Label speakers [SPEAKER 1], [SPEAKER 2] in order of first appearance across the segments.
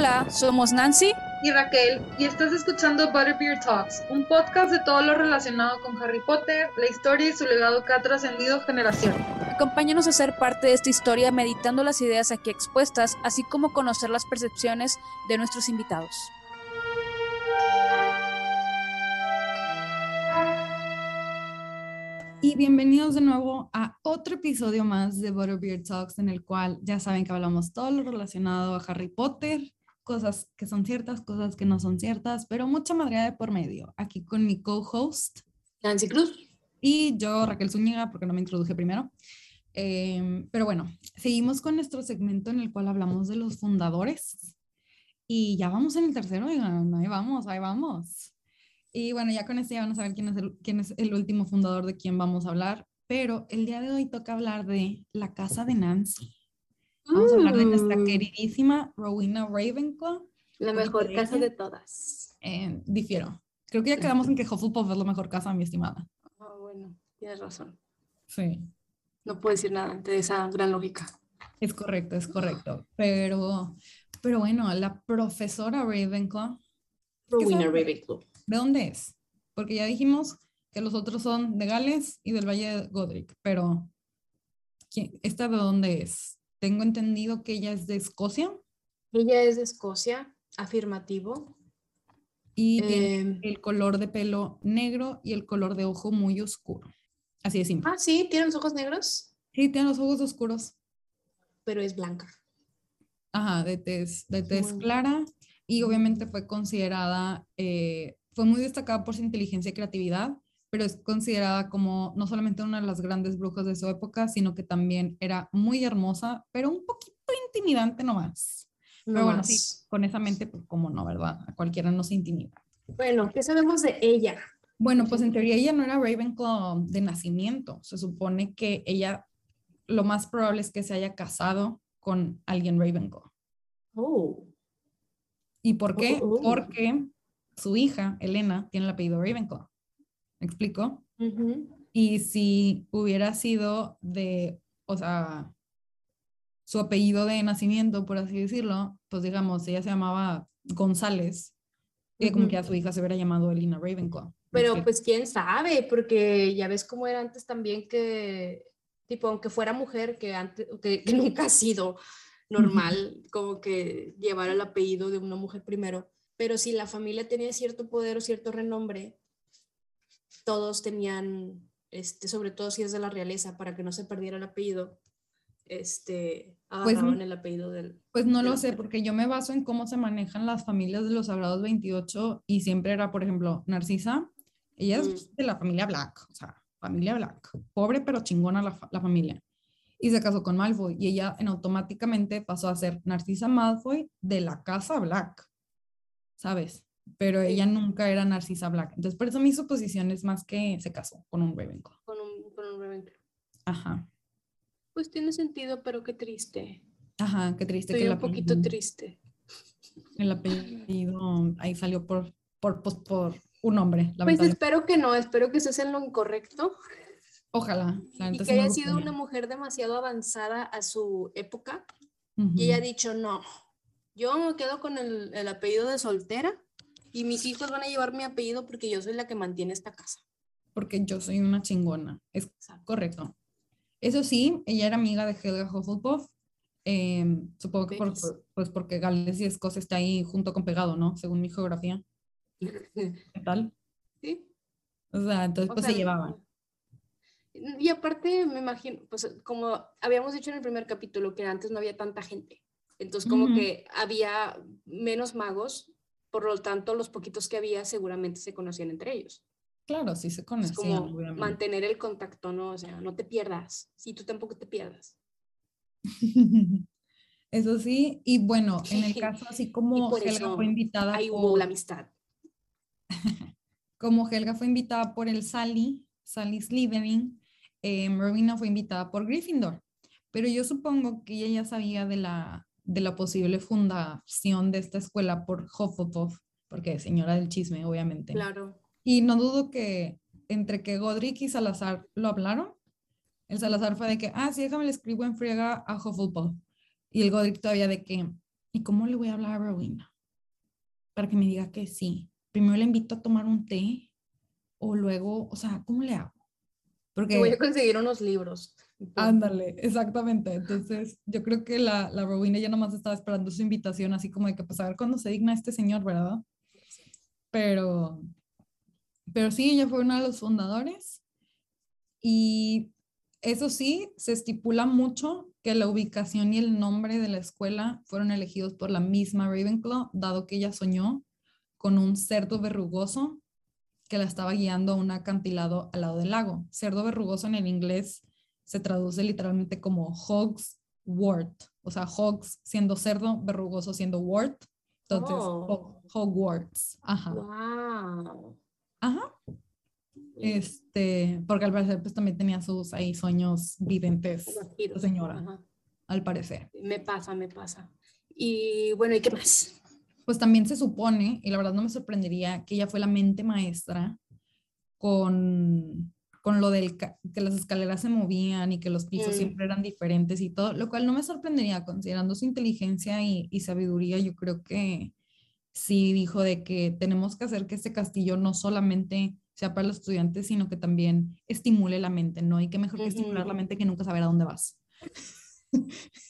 [SPEAKER 1] Hola, somos Nancy
[SPEAKER 2] y Raquel y estás escuchando Butterbeer Talks, un podcast de todo lo relacionado con Harry Potter, la historia y su legado que ha trascendido generaciones.
[SPEAKER 1] Acompáñanos a ser parte de esta historia meditando las ideas aquí expuestas, así como conocer las percepciones de nuestros invitados.
[SPEAKER 3] Y bienvenidos de nuevo a otro episodio más de Butterbeer Talks, en el cual ya saben que hablamos todo lo relacionado a Harry Potter, cosas que son ciertas, cosas que no son ciertas, pero mucha madre de por medio. Aquí con mi co-host,
[SPEAKER 4] Nancy Cruz.
[SPEAKER 3] Y yo, Raquel Zúñiga, porque no me introduje primero. Em, pero bueno, seguimos con nuestro segmento en el cual hablamos de los fundadores. Y ya vamos en el tercero, ahí vamos, ahí vamos. Y bueno, ya con este ya van a saber quién es, el, quién es el último fundador de quién vamos a hablar, pero el día de hoy toca hablar de la casa de Nancy. Vamos a hablar de nuestra mm. queridísima Rowena Ravenclaw.
[SPEAKER 4] La mejor casa de todas.
[SPEAKER 3] Eh, difiero. Creo que ya quedamos en que Hufflepuff es la mejor casa, mi estimada.
[SPEAKER 4] Ah, bueno, tienes razón.
[SPEAKER 3] Sí.
[SPEAKER 4] No puedo decir nada ante esa gran lógica.
[SPEAKER 3] Es correcto, es correcto. Pero, pero bueno, la profesora Ravenclaw.
[SPEAKER 4] Rowena Ravenclaw.
[SPEAKER 3] ¿De dónde es? Porque ya dijimos que los otros son de Gales y del Valle de Godric, pero ¿esta de dónde es? Tengo entendido que ella es de Escocia.
[SPEAKER 4] Ella es de Escocia, afirmativo.
[SPEAKER 3] Y tiene em, el color de pelo negro y el color de ojo muy oscuro. Así de simple.
[SPEAKER 4] Ah, sí, tiene los ojos negros.
[SPEAKER 3] Sí, tiene los ojos oscuros.
[SPEAKER 4] Pero es blanca.
[SPEAKER 3] Ajá, de tez, de tez clara. Y obviamente fue considerada eh, fue muy destacada por su inteligencia y creatividad, pero es considerada como no solamente una de las grandes brujas de su época, sino que también era muy hermosa, pero un poquito intimidante nomás. pero bueno, sí, con esa mente, pues como no, ¿verdad? A cualquiera no se intimida.
[SPEAKER 4] Bueno, ¿qué sabemos de ella?
[SPEAKER 3] Bueno, pues en teoría ella no era Ravenclaw de nacimiento. Se supone que ella, lo más probable es que se haya casado con alguien Ravenclaw.
[SPEAKER 4] Oh.
[SPEAKER 3] ¿Y por qué? Oh, oh. Porque su hija, Elena, tiene el apellido Ravenclaw. ¿Me explico? Y si hubiera sido de, o sea, su apellido de nacimiento, por así decirlo, pues digamos, ella se llamaba González, y como que a su hija se hubiera llamado Elena Ravenclaw.
[SPEAKER 4] Pero pues quién sabe, porque ya ves cómo era antes también que, tipo, aunque fuera mujer, que, antes, que, que nunca ha sido normal, como que llevar el apellido de una mujer primero pero si la familia tenía cierto poder o cierto renombre, todos tenían, este, sobre todo si es de la realeza, para que no se perdiera el apellido, este, pues agarraban el apellido del...
[SPEAKER 3] Pues no lo sé, porque yo me baso en cómo se manejan las familias de los Sagrados 28 y siempre era, por ejemplo, Narcisa, ella es mm. de la familia Black, o sea, familia Black, pobre pero chingona la, la familia. Y se casó con Malfoy y ella en automáticamente pasó a ser Narcisa Malfoy de la casa Black. ¿sabes? Pero ella nunca era Narcisa Black. Entonces, por eso mi suposición es más que se casó con un Ravenclaw.
[SPEAKER 4] Con un, con un Ravenclaw.
[SPEAKER 3] Ajá.
[SPEAKER 4] Pues tiene sentido, pero qué triste.
[SPEAKER 3] Ajá, qué triste.
[SPEAKER 4] Estoy que un poquito triste.
[SPEAKER 3] El apellido ahí salió por, por, por, por un hombre.
[SPEAKER 4] Pues espero que no, espero que estés en lo incorrecto.
[SPEAKER 3] Ojalá.
[SPEAKER 4] y que haya sido una mujer demasiado avanzada a su época y ella ha dicho, no, yo me quedo con el, el, apellido de soltera y mis hijos van a llevar mi apellido porque yo soy la que mantiene esta casa.
[SPEAKER 3] Porque yo soy una chingona. Es correcto. Eso sí, ella era amiga de Helga Hufflepuff. Eh, supongo que por, pues porque Gales y Escocia está ahí junto con pegado, ¿no? Según mi geografía. ¿Qué tal?
[SPEAKER 4] Sí.
[SPEAKER 3] O sea, entonces pues se llevaban.
[SPEAKER 4] Y aparte, me imagino, pues como habíamos dicho en el primer capítulo, que antes no había tanta gente. Entonces, como que había menos magos, por lo tanto, los poquitos que había seguramente se conocían entre ellos.
[SPEAKER 3] Claro, sí se conocían.
[SPEAKER 4] como mantener el contacto, ¿no? O sea, no te pierdas. Si tú tampoco te pierdas.
[SPEAKER 3] Eso sí, y bueno, en el caso así como Helga fue invitada.
[SPEAKER 4] Ahí hubo la amistad.
[SPEAKER 3] como Helga fue invitada por el Sally, Sally Slytherin, eh, Rowena fue invitada por Gryffindor. Pero yo supongo que ella ya sabía de la, de la posible fundación de esta escuela por Hufflepuff, porque señora del chisme, obviamente.
[SPEAKER 4] Claro.
[SPEAKER 3] Y no dudo que entre que Godric y Salazar lo hablaron, el Salazar fue de que, ah, sí, déjame le escribo en friega a Hufflepuff. Y el Godric todavía de que, ¿y cómo le voy a hablar a Rowena? Para que me diga que sí. Primero le invito a tomar un té o luego, o sea, ¿cómo le hago?
[SPEAKER 4] Porque voy a conseguir unos libros.
[SPEAKER 3] Ándale, exactamente. Entonces, yo creo que la, la Rowena ya nomás estaba esperando su invitación, así como de que, pues, a ver cuándo se digna este señor, ¿verdad? Pero, pero sí, ella fue uno de los fundadores. Y eso sí, se estipula mucho que la ubicación y el nombre de la escuela fueron elegidos por la misma Ravenclaw, dado que ella soñó con un cerdo verrugoso que la estaba guiando a un acantilado al lado del lago. Cerdo verrugoso en el inglés se traduce literalmente como Hogs Wart, o sea, Hogs siendo cerdo, verrugoso siendo Wart. Entonces, oh. Hogwarts. Ajá.
[SPEAKER 4] Wow.
[SPEAKER 3] Ajá. Este, porque al parecer pues también tenía sus ahí sueños videntes, la señora, al parecer.
[SPEAKER 4] Me pasa, me pasa. Y bueno, ¿y qué más?
[SPEAKER 3] Pues también se supone, y la verdad no me sorprendería, que ella fue la mente maestra con con lo del que las escaleras se movían y que los pisos mm. siempre eran diferentes y todo, lo cual no me sorprendería considerando su inteligencia y, y, sabiduría, yo creo que sí dijo de que tenemos que hacer que este castillo no solamente sea para los estudiantes, sino que también estimule la mente, ¿no? Y qué mejor que estimular la mente que nunca saber a dónde vas.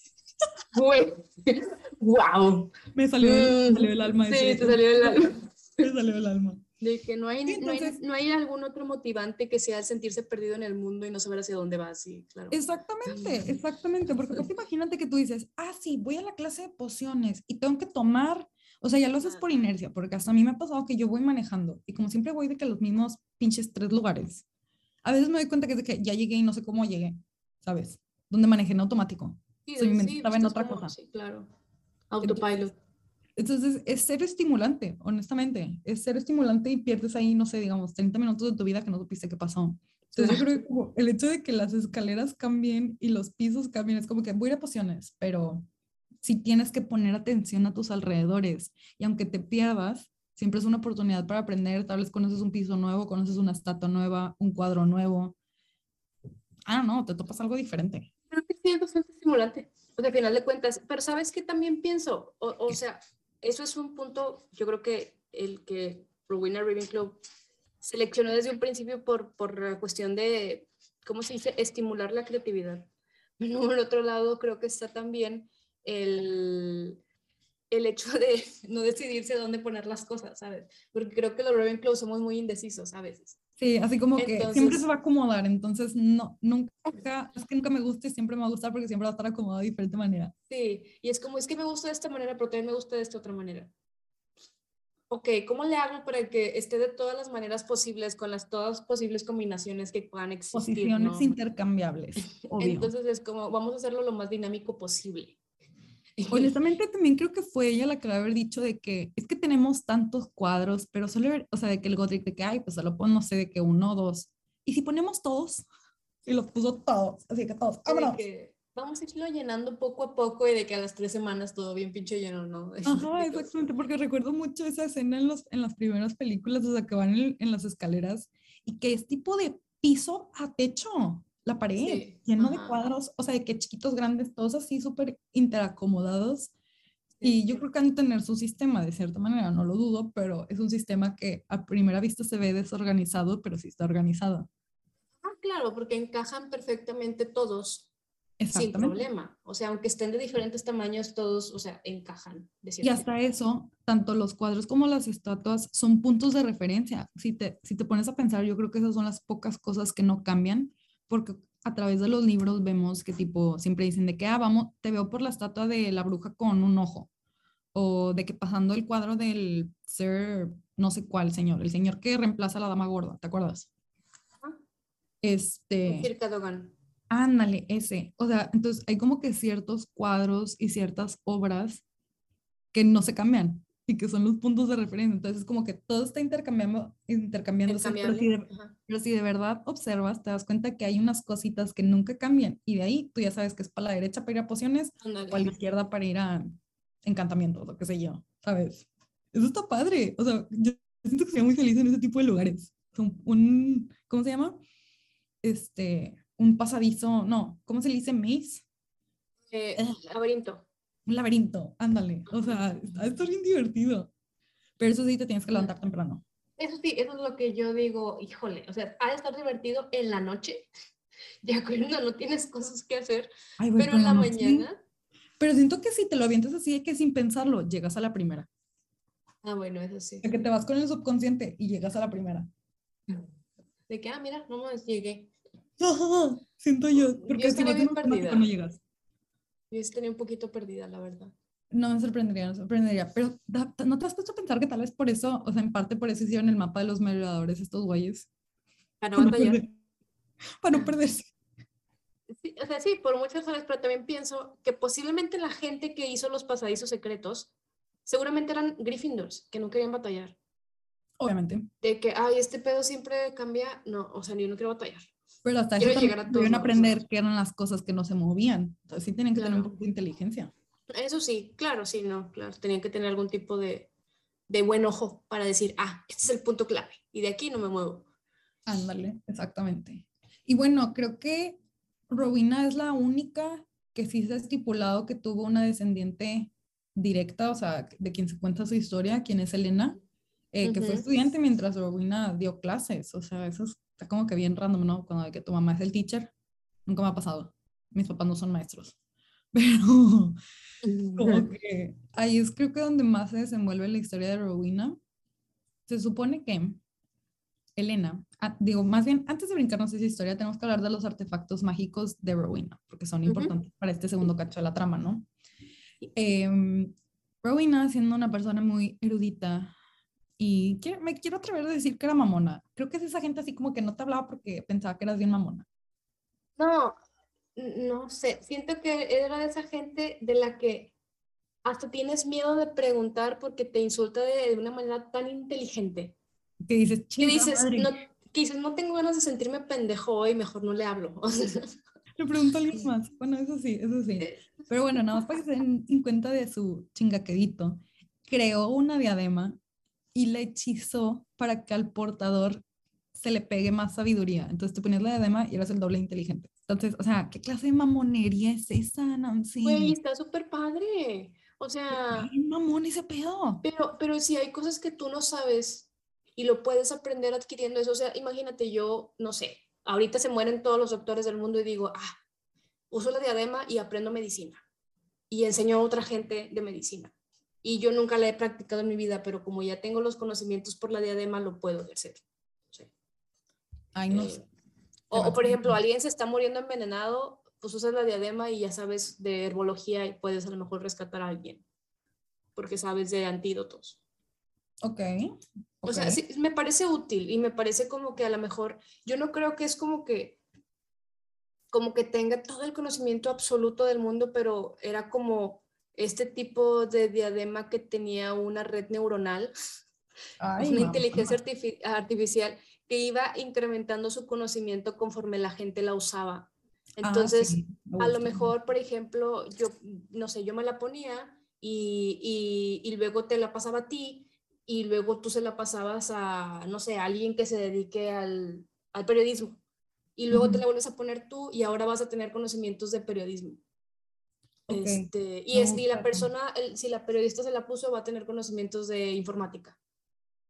[SPEAKER 4] wow.
[SPEAKER 3] Me salió, me salió el alma.
[SPEAKER 4] Sí, te salió el alma.
[SPEAKER 3] Me salió el alma.
[SPEAKER 4] De que no hay, no, hay, algún otro motivante que sea el sentirse perdido en el mundo y no saber hacia dónde vas, sí, claro.
[SPEAKER 3] Exactamente, exactamente, porque imagínate que tú dices, ah, sí, voy a la clase de pociones y tengo que tomar, o sea, ya lo haces por inercia, porque hasta a mí me ha pasado que yo voy manejando y como siempre voy de que los mismos pinches tres lugares, a veces me doy cuenta que es de que ya llegué y no sé cómo llegué, ¿sabes? Donde manejé en automático.
[SPEAKER 4] Sí, sí, estaba en otra cosa. Sí, claro. Autopilot.
[SPEAKER 3] Entonces, es ser estimulante, honestamente. Es ser estimulante y pierdes ahí, no sé, digamos, 30 minutos de tu vida que no supiste qué pasó. Entonces, yo creo que el hecho de que las escaleras cambien y los pisos cambien es como que voy a ir a pociones, pero si tienes que poner atención a tus alrededores y aunque te pierdas, siempre es una oportunidad para aprender. Tal vez conoces un piso nuevo, conoces una estatua nueva, un cuadro nuevo. Ah, no, te topas algo diferente.
[SPEAKER 4] Creo que sí, es bastante estimulante. Pues al final de cuentas, pero ¿sabes qué también pienso? O, o sea, eso es un punto, yo creo que el que Rowena Ravenclaw seleccionó desde un principio por, por la cuestión de, ¿cómo se dice?, estimular la creatividad. Por otro lado, creo que está también el, el hecho de no decidirse dónde poner las cosas, ¿sabes? Porque creo que los Ravenclaw somos muy indecisos a veces.
[SPEAKER 3] Sí, así como que siempre se va a acomodar, entonces no, nunca, es que nunca me guste, siempre me va a gustar porque siempre va a estar acomodado de diferente manera.
[SPEAKER 4] Sí, y es como, es que me gusta de esta manera, pero también me gusta de esta otra manera. Ok, ¿cómo le hago para que esté de todas las maneras posibles, con las todas posibles combinaciones que puedan existir?
[SPEAKER 3] Posiciones intercambiables, obvio.
[SPEAKER 4] Entonces es como, vamos a hacerlo lo más dinámico posible.
[SPEAKER 3] Honestamente también creo que fue ella la que debe haber dicho de que es que tenemos tantos cuadros, pero solo, o sea, de que el Godric de que, hay, pues solo pon, no sé, de que uno o dos. Y si ponemos todos, y los puso todos, así que todos, vámonos.
[SPEAKER 4] Que vamos a irlo llenando poco a poco y de que a las tres semanas todo bien pinche lleno, ¿no?
[SPEAKER 3] Ajá, exactamente, porque recuerdo mucho esa escena en, los, en las primeras películas, o sea, que van en, en las escaleras y que es tipo de piso a techo la pared, lleno de cuadros, o sea, de que chiquitos, grandes, todos así súper interacomodados. Y yo creo que han de tener su sistema, de cierta manera, no lo dudo, pero es un sistema que a primera vista se ve desorganizado, pero sí está organizado.
[SPEAKER 4] Ah, claro, porque encajan perfectamente todos sin problema. O sea, aunque estén de diferentes tamaños, todos, o sea, encajan.
[SPEAKER 3] y hasta eso, tanto los cuadros como las estatuas son puntos de referencia. Si te, si te pones a pensar, yo creo que esas son las pocas cosas que no cambian porque a través de los libros vemos que tipo, siempre dicen de que, ah, vamos, te veo por la estatua de la bruja con un ojo, o de que pasando el cuadro del ser, no sé cuál señor, el señor que reemplaza a la dama gorda, ¿te acuerdas? Este... Ándale, ese. O sea, entonces hay como que ciertos cuadros y ciertas obras que no se cambian y que son los puntos de referencia. Entonces, como que todo está intercambiando, intercambiándose. Pero si, de, pero si, de, verdad observas, te das cuenta que hay unas cositas que nunca cambian. Y de ahí tú ya sabes que es para la derecha para ir a pociones o a la izquierda para ir a encantamientos, lo que sé yo, ¿sabes? Eso está padre. O sea, yo siento que soy muy feliz en ese tipo de lugares. Un, un ¿cómo se llama? Este, un pasadizo, no, ¿cómo se le dice? Maze.
[SPEAKER 4] Eh, laberinto
[SPEAKER 3] un laberinto, ándale. O sea, está, está bien divertido. Pero eso sí, te tienes que levantar temprano.
[SPEAKER 4] Eso sí, eso es lo que yo digo, híjole, o sea, ha de estar divertido en la noche, ya cuando no tienes cosas que hacer,
[SPEAKER 3] Ay,
[SPEAKER 4] pero en la mañana,
[SPEAKER 3] Pero siento que si te lo avientas así, que sin pensarlo, llegas a la primera.
[SPEAKER 4] ah, bueno, eso sí.
[SPEAKER 3] De que te vas con el subconsciente y llegas a la primera.
[SPEAKER 4] De que, ah, mira, no más llegué.
[SPEAKER 3] Siento yo. Porque si
[SPEAKER 4] estaría
[SPEAKER 3] vas
[SPEAKER 4] bien perdida.
[SPEAKER 3] no llegas.
[SPEAKER 4] Yo sí tenía un poquito perdida, la verdad.
[SPEAKER 3] No me sorprendería, no me sorprendería. Pero ¿no te has puesto a pensar que tal vez por eso, o sea, en parte por eso hicieron el mapa de los merodeadores estos güeyes?
[SPEAKER 4] Para no, batallar.
[SPEAKER 3] perder- para no perderse.
[SPEAKER 4] Sí, o sea, sí, por muchas razones, pero también pienso que posiblemente la gente que hizo los pasadizos secretos seguramente eran Gryffindors, que no querían batallar.
[SPEAKER 3] Obviamente.
[SPEAKER 4] De que, ay, este pedo siempre cambia. No, o sea, yo no quiero batallar.
[SPEAKER 3] Pero hasta
[SPEAKER 4] Quiero
[SPEAKER 3] eso
[SPEAKER 4] llegar a todos
[SPEAKER 3] aprender qué eran las cosas que no se movían. Entonces sí tienen que tener un
[SPEAKER 4] Claro.
[SPEAKER 3] poco de inteligencia.
[SPEAKER 4] Eso sí, claro, sí, no, claro. Tenían que tener algún tipo de, de buen ojo para decir, ah, este es el punto clave y de aquí no me muevo.
[SPEAKER 3] Ándale, exactamente. Y bueno, creo que Rowena es la única que sí se ha estipulado que tuvo una descendiente directa, o sea, de quien se cuenta su historia, quien es Elena, eh, que fue estudiante mientras Rowena dio clases. O sea, eso está como que bien random, ¿no? Cuando de que tu mamá es el teacher, nunca me ha pasado. Mis papás no son maestros. Pero como que ahí es creo que donde más se desenvuelve la historia de Rowena. Se supone que Elena, ah, digo, más bien, antes de brincarnos esa historia, tenemos que hablar de los artefactos mágicos de Rowena, porque son importantes para este segundo cacho de la trama, ¿no? Em, Rowena, siendo una persona muy erudita, y me quiero atrever a decir que era mamona. Creo que es esa gente así como que no te hablaba porque pensaba que eras bien mamona.
[SPEAKER 4] No, no sé, siento que era de esa gente de la que hasta tienes miedo de preguntar porque te insulta de, de una manera tan inteligente.
[SPEAKER 3] Que dices,
[SPEAKER 4] Que
[SPEAKER 3] "Chinga
[SPEAKER 4] dices,
[SPEAKER 3] madre".
[SPEAKER 4] no, que dices, no tengo ganas de sentirme pendejo hoy, mejor no le hablo. O sea,
[SPEAKER 3] Le pregunto a alguien más. Bueno, eso sí, eso sí.
[SPEAKER 4] Eh.
[SPEAKER 3] Pero bueno, nada más para que se den en cuenta de su chingaquedito, creó una diadema y la hechizó para que al portador se le pegue más sabiduría. Entonces te ponías la diadema y eras el doble inteligente. Entonces, o sea, ¿qué clase de mamonería es esa, Nancy?
[SPEAKER 4] Güey, está súper padre. O sea,
[SPEAKER 3] Ay, mamón ese pedo.
[SPEAKER 4] pero, pero si hay cosas que tú no sabes y lo puedes aprender adquiriendo eso, o sea, imagínate yo, no sé, ahorita se mueren todos los doctores del mundo y digo, ah, uso la diadema y aprendo medicina y enseño a otra gente de medicina. Y yo nunca la he practicado en mi vida, pero como ya tengo los conocimientos por la diadema, lo puedo hacer. Sí.
[SPEAKER 3] Ay, no
[SPEAKER 4] Eh. O, por ejemplo, alguien se está muriendo envenenado, pues usas la diadema y ya sabes de herbología y puedes a lo mejor rescatar a alguien, porque sabes de antídotos.
[SPEAKER 3] Ok.
[SPEAKER 4] O sea, sí, me parece útil y me parece como que a lo mejor, yo no creo que es como que, como que tenga todo el conocimiento absoluto del mundo, pero era como este tipo de diadema que tenía una red neuronal,
[SPEAKER 3] Ay,
[SPEAKER 4] una inteligencia artifi- artificial que iba incrementando su conocimiento conforme la gente la usaba.
[SPEAKER 3] Ah,
[SPEAKER 4] Entonces,
[SPEAKER 3] sí,
[SPEAKER 4] a lo mejor, por ejemplo, yo, no sé, yo me la ponía y, y, y luego te la pasaba a ti y luego tú se la pasabas a, no sé, a alguien que se dedique al, al periodismo. Y luego te la vuelves a poner tú y ahora vas a tener conocimientos de periodismo. Este, y es, y la persona, el- si la periodista se la puso, va a tener conocimientos de informática.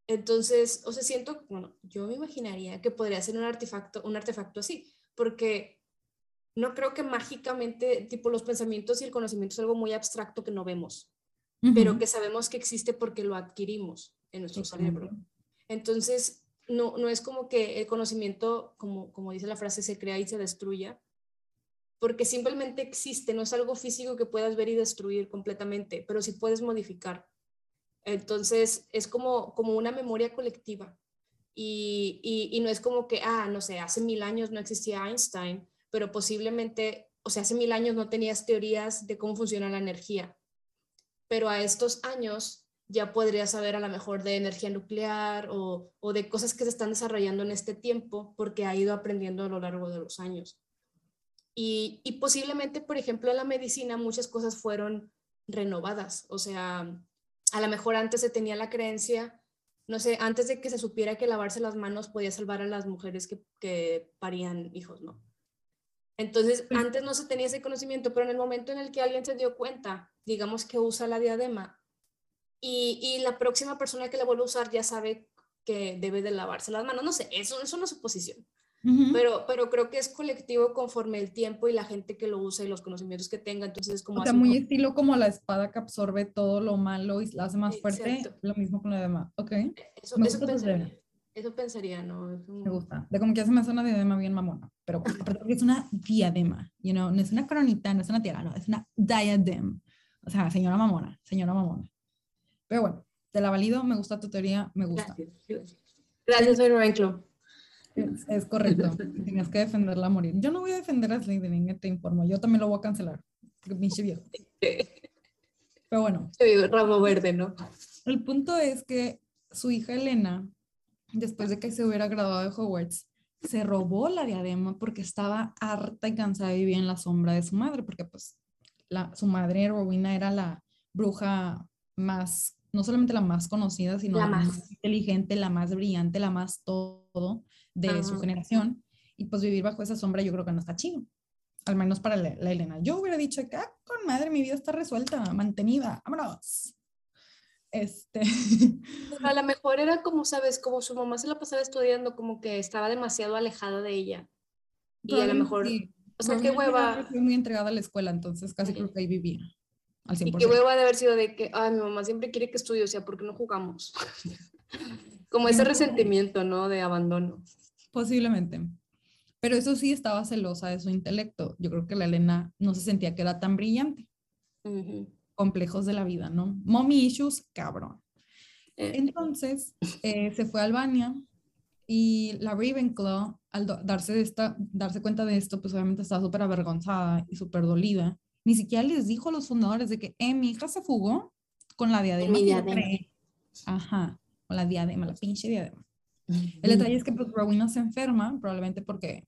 [SPEAKER 4] Entonces, o sea, siento, bueno, yo me imaginaría que podría ser un artefacto, un artefacto así, porque no creo que mágicamente, tipo, los pensamientos y el conocimiento es algo muy abstracto que no vemos, pero que sabemos que existe porque lo adquirimos en nuestro cerebro. Entonces, no, no es como que el conocimiento, como, como dice la frase, se crea y se destruya, porque simplemente existe, no es algo físico que puedas ver y destruir completamente, pero sí puedes modificar. Entonces, es como, como una memoria colectiva. Y, y, no es como que, ah, no sé, hace mil años no existía Einstein, pero posiblemente, o sea, hace mil años no tenías teorías de cómo funciona la energía, pero a estos años ya podrías saber a lo mejor de energía nuclear o, o de cosas que se están desarrollando en este tiempo porque ha ido aprendiendo a lo largo de los años. Y, y posiblemente, por ejemplo, en la medicina muchas cosas fueron renovadas, o sea, a lo mejor antes se tenía la creencia, no sé, antes de que se supiera que lavarse las manos podía salvar a las mujeres que, que parían hijos, ¿no? Entonces, antes no se tenía ese conocimiento, pero en el momento en el que alguien se dio cuenta, digamos que usa la diadema, y, y la próxima persona que la vuelve a usar ya sabe que debe de lavarse las manos. No sé, eso, eso no es suposición. pero, pero creo que es colectivo conforme el tiempo y la gente que lo usa y los conocimientos que tenga. Entonces, como
[SPEAKER 3] o sea, muy estilo como la espada que absorbe todo lo malo y la hace más fuerte. Lo mismo con la diadema. Ok.
[SPEAKER 4] Eso, eso pensaría. Eso pensaría, ¿no?
[SPEAKER 3] Me gusta. De como que hace me hace una diadema bien mamona. Pero porque es una diadema, you know? no es una coronita, no es una tiara, no, es una diadem. O sea, señora mamona, señora mamona. Pero bueno, te la valido, me gusta tu teoría, me gusta.
[SPEAKER 4] Gracias, Gracias soy Ravenclaw.
[SPEAKER 3] Es, es, correcto, tienes que defenderla a morir. Yo no voy a defender a Slytherin, te informo, yo también lo voy a cancelar. Pinche viejo. Pero bueno.
[SPEAKER 4] Ramo verde, ¿no?
[SPEAKER 3] El punto es que su hija Elena, después de que se hubiera graduado de Hogwarts, se robó la diadema porque estaba harta y cansada de vivir en la sombra de su madre, porque pues la, su madre Rowena era la bruja más no solamente la más conocida, sino la, más. inteligente, la más brillante, la más todo de su generación. Y pues vivir bajo esa sombra yo creo que no está chido. Al menos para la, Elena. Yo hubiera dicho que, ah, con madre, mi vida está resuelta, mantenida, vámonos. Este.
[SPEAKER 4] a lo mejor era como, sabes, como su mamá se la pasaba estudiando, como que estaba demasiado alejada de ella. Y a lo mejor, o sea, qué hueva.
[SPEAKER 3] Fui muy entregada a la escuela, entonces casi creo que ahí vivía.
[SPEAKER 4] Y qué hueva de haber sido de que, ay, mi mamá siempre quiere que estudie, o sea, ¿por qué no jugamos? Como ese resentimiento, ¿no? De abandono.
[SPEAKER 3] Posiblemente. Pero eso sí estaba celosa de su intelecto. Yo creo que la Elena no se sentía que era tan brillante. Complejos de la vida, ¿no? Mommy issues, cabrón. Eh. Entonces, eh, se fue a Albania y la Ravenclaw, al darse, de esta, darse cuenta de esto, pues obviamente estaba súper avergonzada y súper dolida ni siquiera les dijo a los fundadores de que, eh, mi hija se fugó con la diadema. Mi diadema. Ajá, con la diadema, la pinche diadema. El detalle es que pues, Rowena se enferma, probablemente porque,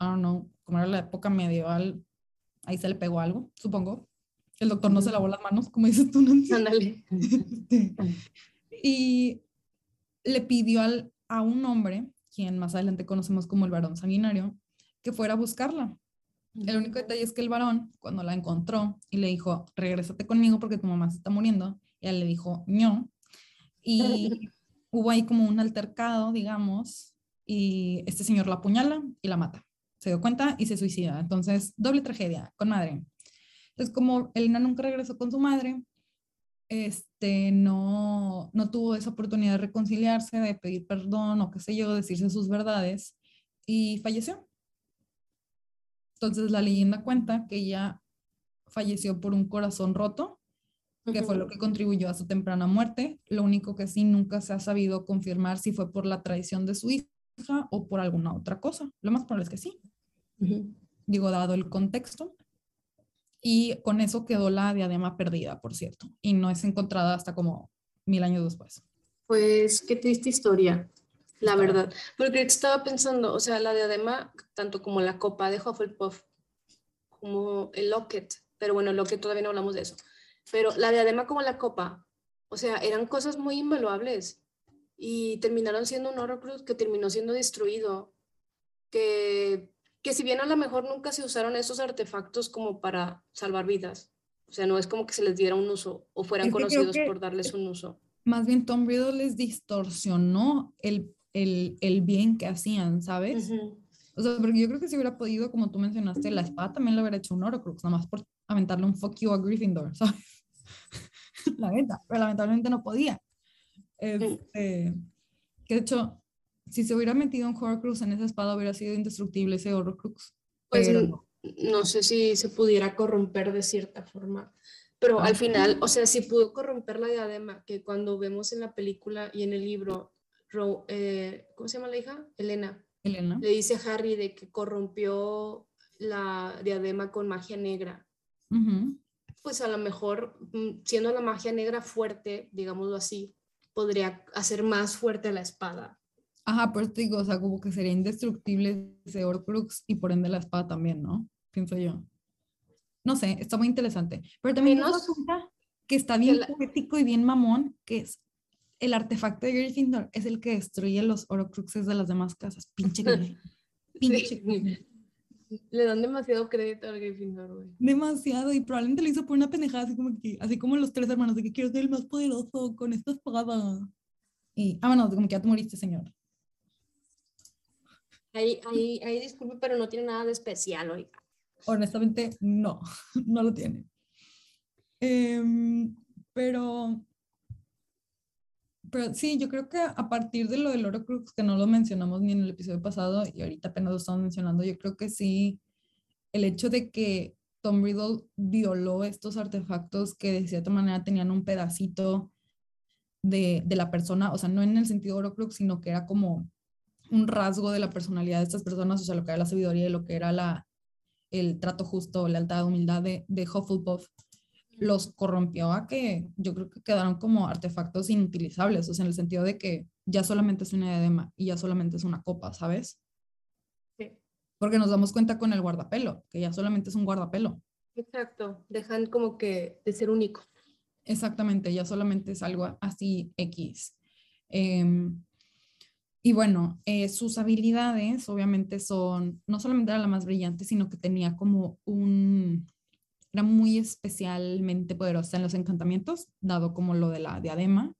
[SPEAKER 3] I don't know, como era la época medieval, ahí se le pegó algo, supongo. El doctor no se lavó las manos, como dices tú, Nancy. Ándale. Este, y le pidió al, a un hombre, quien más adelante conocemos como el varón sanguinario, que fuera a buscarla. El único detalle es que el varón, cuando la encontró y le dijo, regrésate conmigo porque tu mamá se está muriendo, ella le dijo, no. Y hubo ahí como un altercado, digamos, y este señor la apuñala y la mata. Se dio cuenta y se suicida. Entonces, doble tragedia con madre. Entonces, como Elena nunca regresó con su madre, este, no, no tuvo esa oportunidad de reconciliarse, de pedir perdón o qué sé yo, decirse sus verdades y falleció. Entonces la leyenda cuenta que ella falleció por un corazón roto, que fue lo que contribuyó a su temprana muerte. Lo único que sí nunca se ha sabido confirmar si fue por la traición de su hija o por alguna otra cosa. Lo más probable es que sí. Digo, dado el contexto. Y con eso quedó la diadema perdida, por cierto, y no es encontrada hasta como mil años después.
[SPEAKER 4] Pues qué triste historia la verdad. Porque estaba pensando, o sea, la diadema, tanto como la copa de Hufflepuff, como el locket, pero bueno, el locket todavía no hablamos de eso, pero la diadema como la copa, o sea, eran cosas muy invaluables y terminaron siendo un Horrocrux que terminó siendo destruido, que, que si bien a lo mejor nunca se usaron esos artefactos como para salvar vidas, o sea, no es como que se les diera un uso o fueran conocidos por darles un uso.
[SPEAKER 3] Más bien Tom Riddle les distorsionó el el, el bien que hacían, ¿sabes? O sea, porque yo creo que si hubiera podido, como tú mencionaste, la espada también lo hubiera hecho un Horcrux, nada más por aventarle un fuck you a Gryffindor, ¿sabes? la neta, pero lamentablemente no podía. Este, que de hecho, si se hubiera metido un Horcrux en esa espada, hubiera sido indestructible ese Horcrux.
[SPEAKER 4] Pues no, no sé si se pudiera corromper de cierta forma. Pero al final, o sea, si pudo corromper la diadema, que cuando vemos en la película y en el libro, eh, ¿cómo se llama la hija? Elena.
[SPEAKER 3] Elena.
[SPEAKER 4] Le dice a Harry de que corrompió la diadema con magia negra. Pues a lo mejor, mm, siendo la magia negra fuerte, digámoslo así, podría hacer más fuerte la espada.
[SPEAKER 3] Ajá, pues te digo, o sea, como que sería indestructible ese Horcrux y por ende la espada también, ¿no? Pienso yo. No sé, está muy interesante. Pero también nos resulta que está bien poético y bien mamón, que es el artefacto de Gryffindor es el que destruye los Horcruxes de las demás casas. Pinche Pinche
[SPEAKER 4] Le dan demasiado crédito al Gryffindor, güey.
[SPEAKER 3] Demasiado, y probablemente lo hizo por una pendejada, así como que, así como los tres hermanos, de que quiero ser el más poderoso con esta espada. Y, ah, bueno, como que ya te moriste, señor.
[SPEAKER 4] Ahí, ahí, ahí disculpe, pero no tiene nada de especial, oiga.
[SPEAKER 3] Honestamente, no, no lo tiene. Em, pero, pero sí, yo creo que a partir de lo del Horcrux, que no lo mencionamos ni en el episodio pasado y ahorita apenas lo estamos mencionando, yo creo que sí, el hecho de que Tom Riddle violó estos artefactos que de cierta manera tenían un pedacito de, de la persona, o sea, no en el sentido Horcrux, sino que era como un rasgo de la personalidad de estas personas, o sea, lo que era la sabiduría lo que era la, el trato justo, lealtad, humildad de, de Hufflepuff, los corrompió a que yo creo que quedaron como artefactos inutilizables, o sea, en el sentido de que ya solamente es una diadema y ya solamente es una copa, ¿sabes?
[SPEAKER 4] Sí.
[SPEAKER 3] Porque nos damos cuenta con el guardapelo, que ya solamente es un guardapelo.
[SPEAKER 4] Exacto, dejan como que de ser único.
[SPEAKER 3] Exactamente, ya solamente es algo así X. Em, y bueno, eh, sus habilidades obviamente son, no solamente era la más brillante, sino que tenía como un, era muy especialmente poderosa en los encantamientos, dado como lo de la diadema,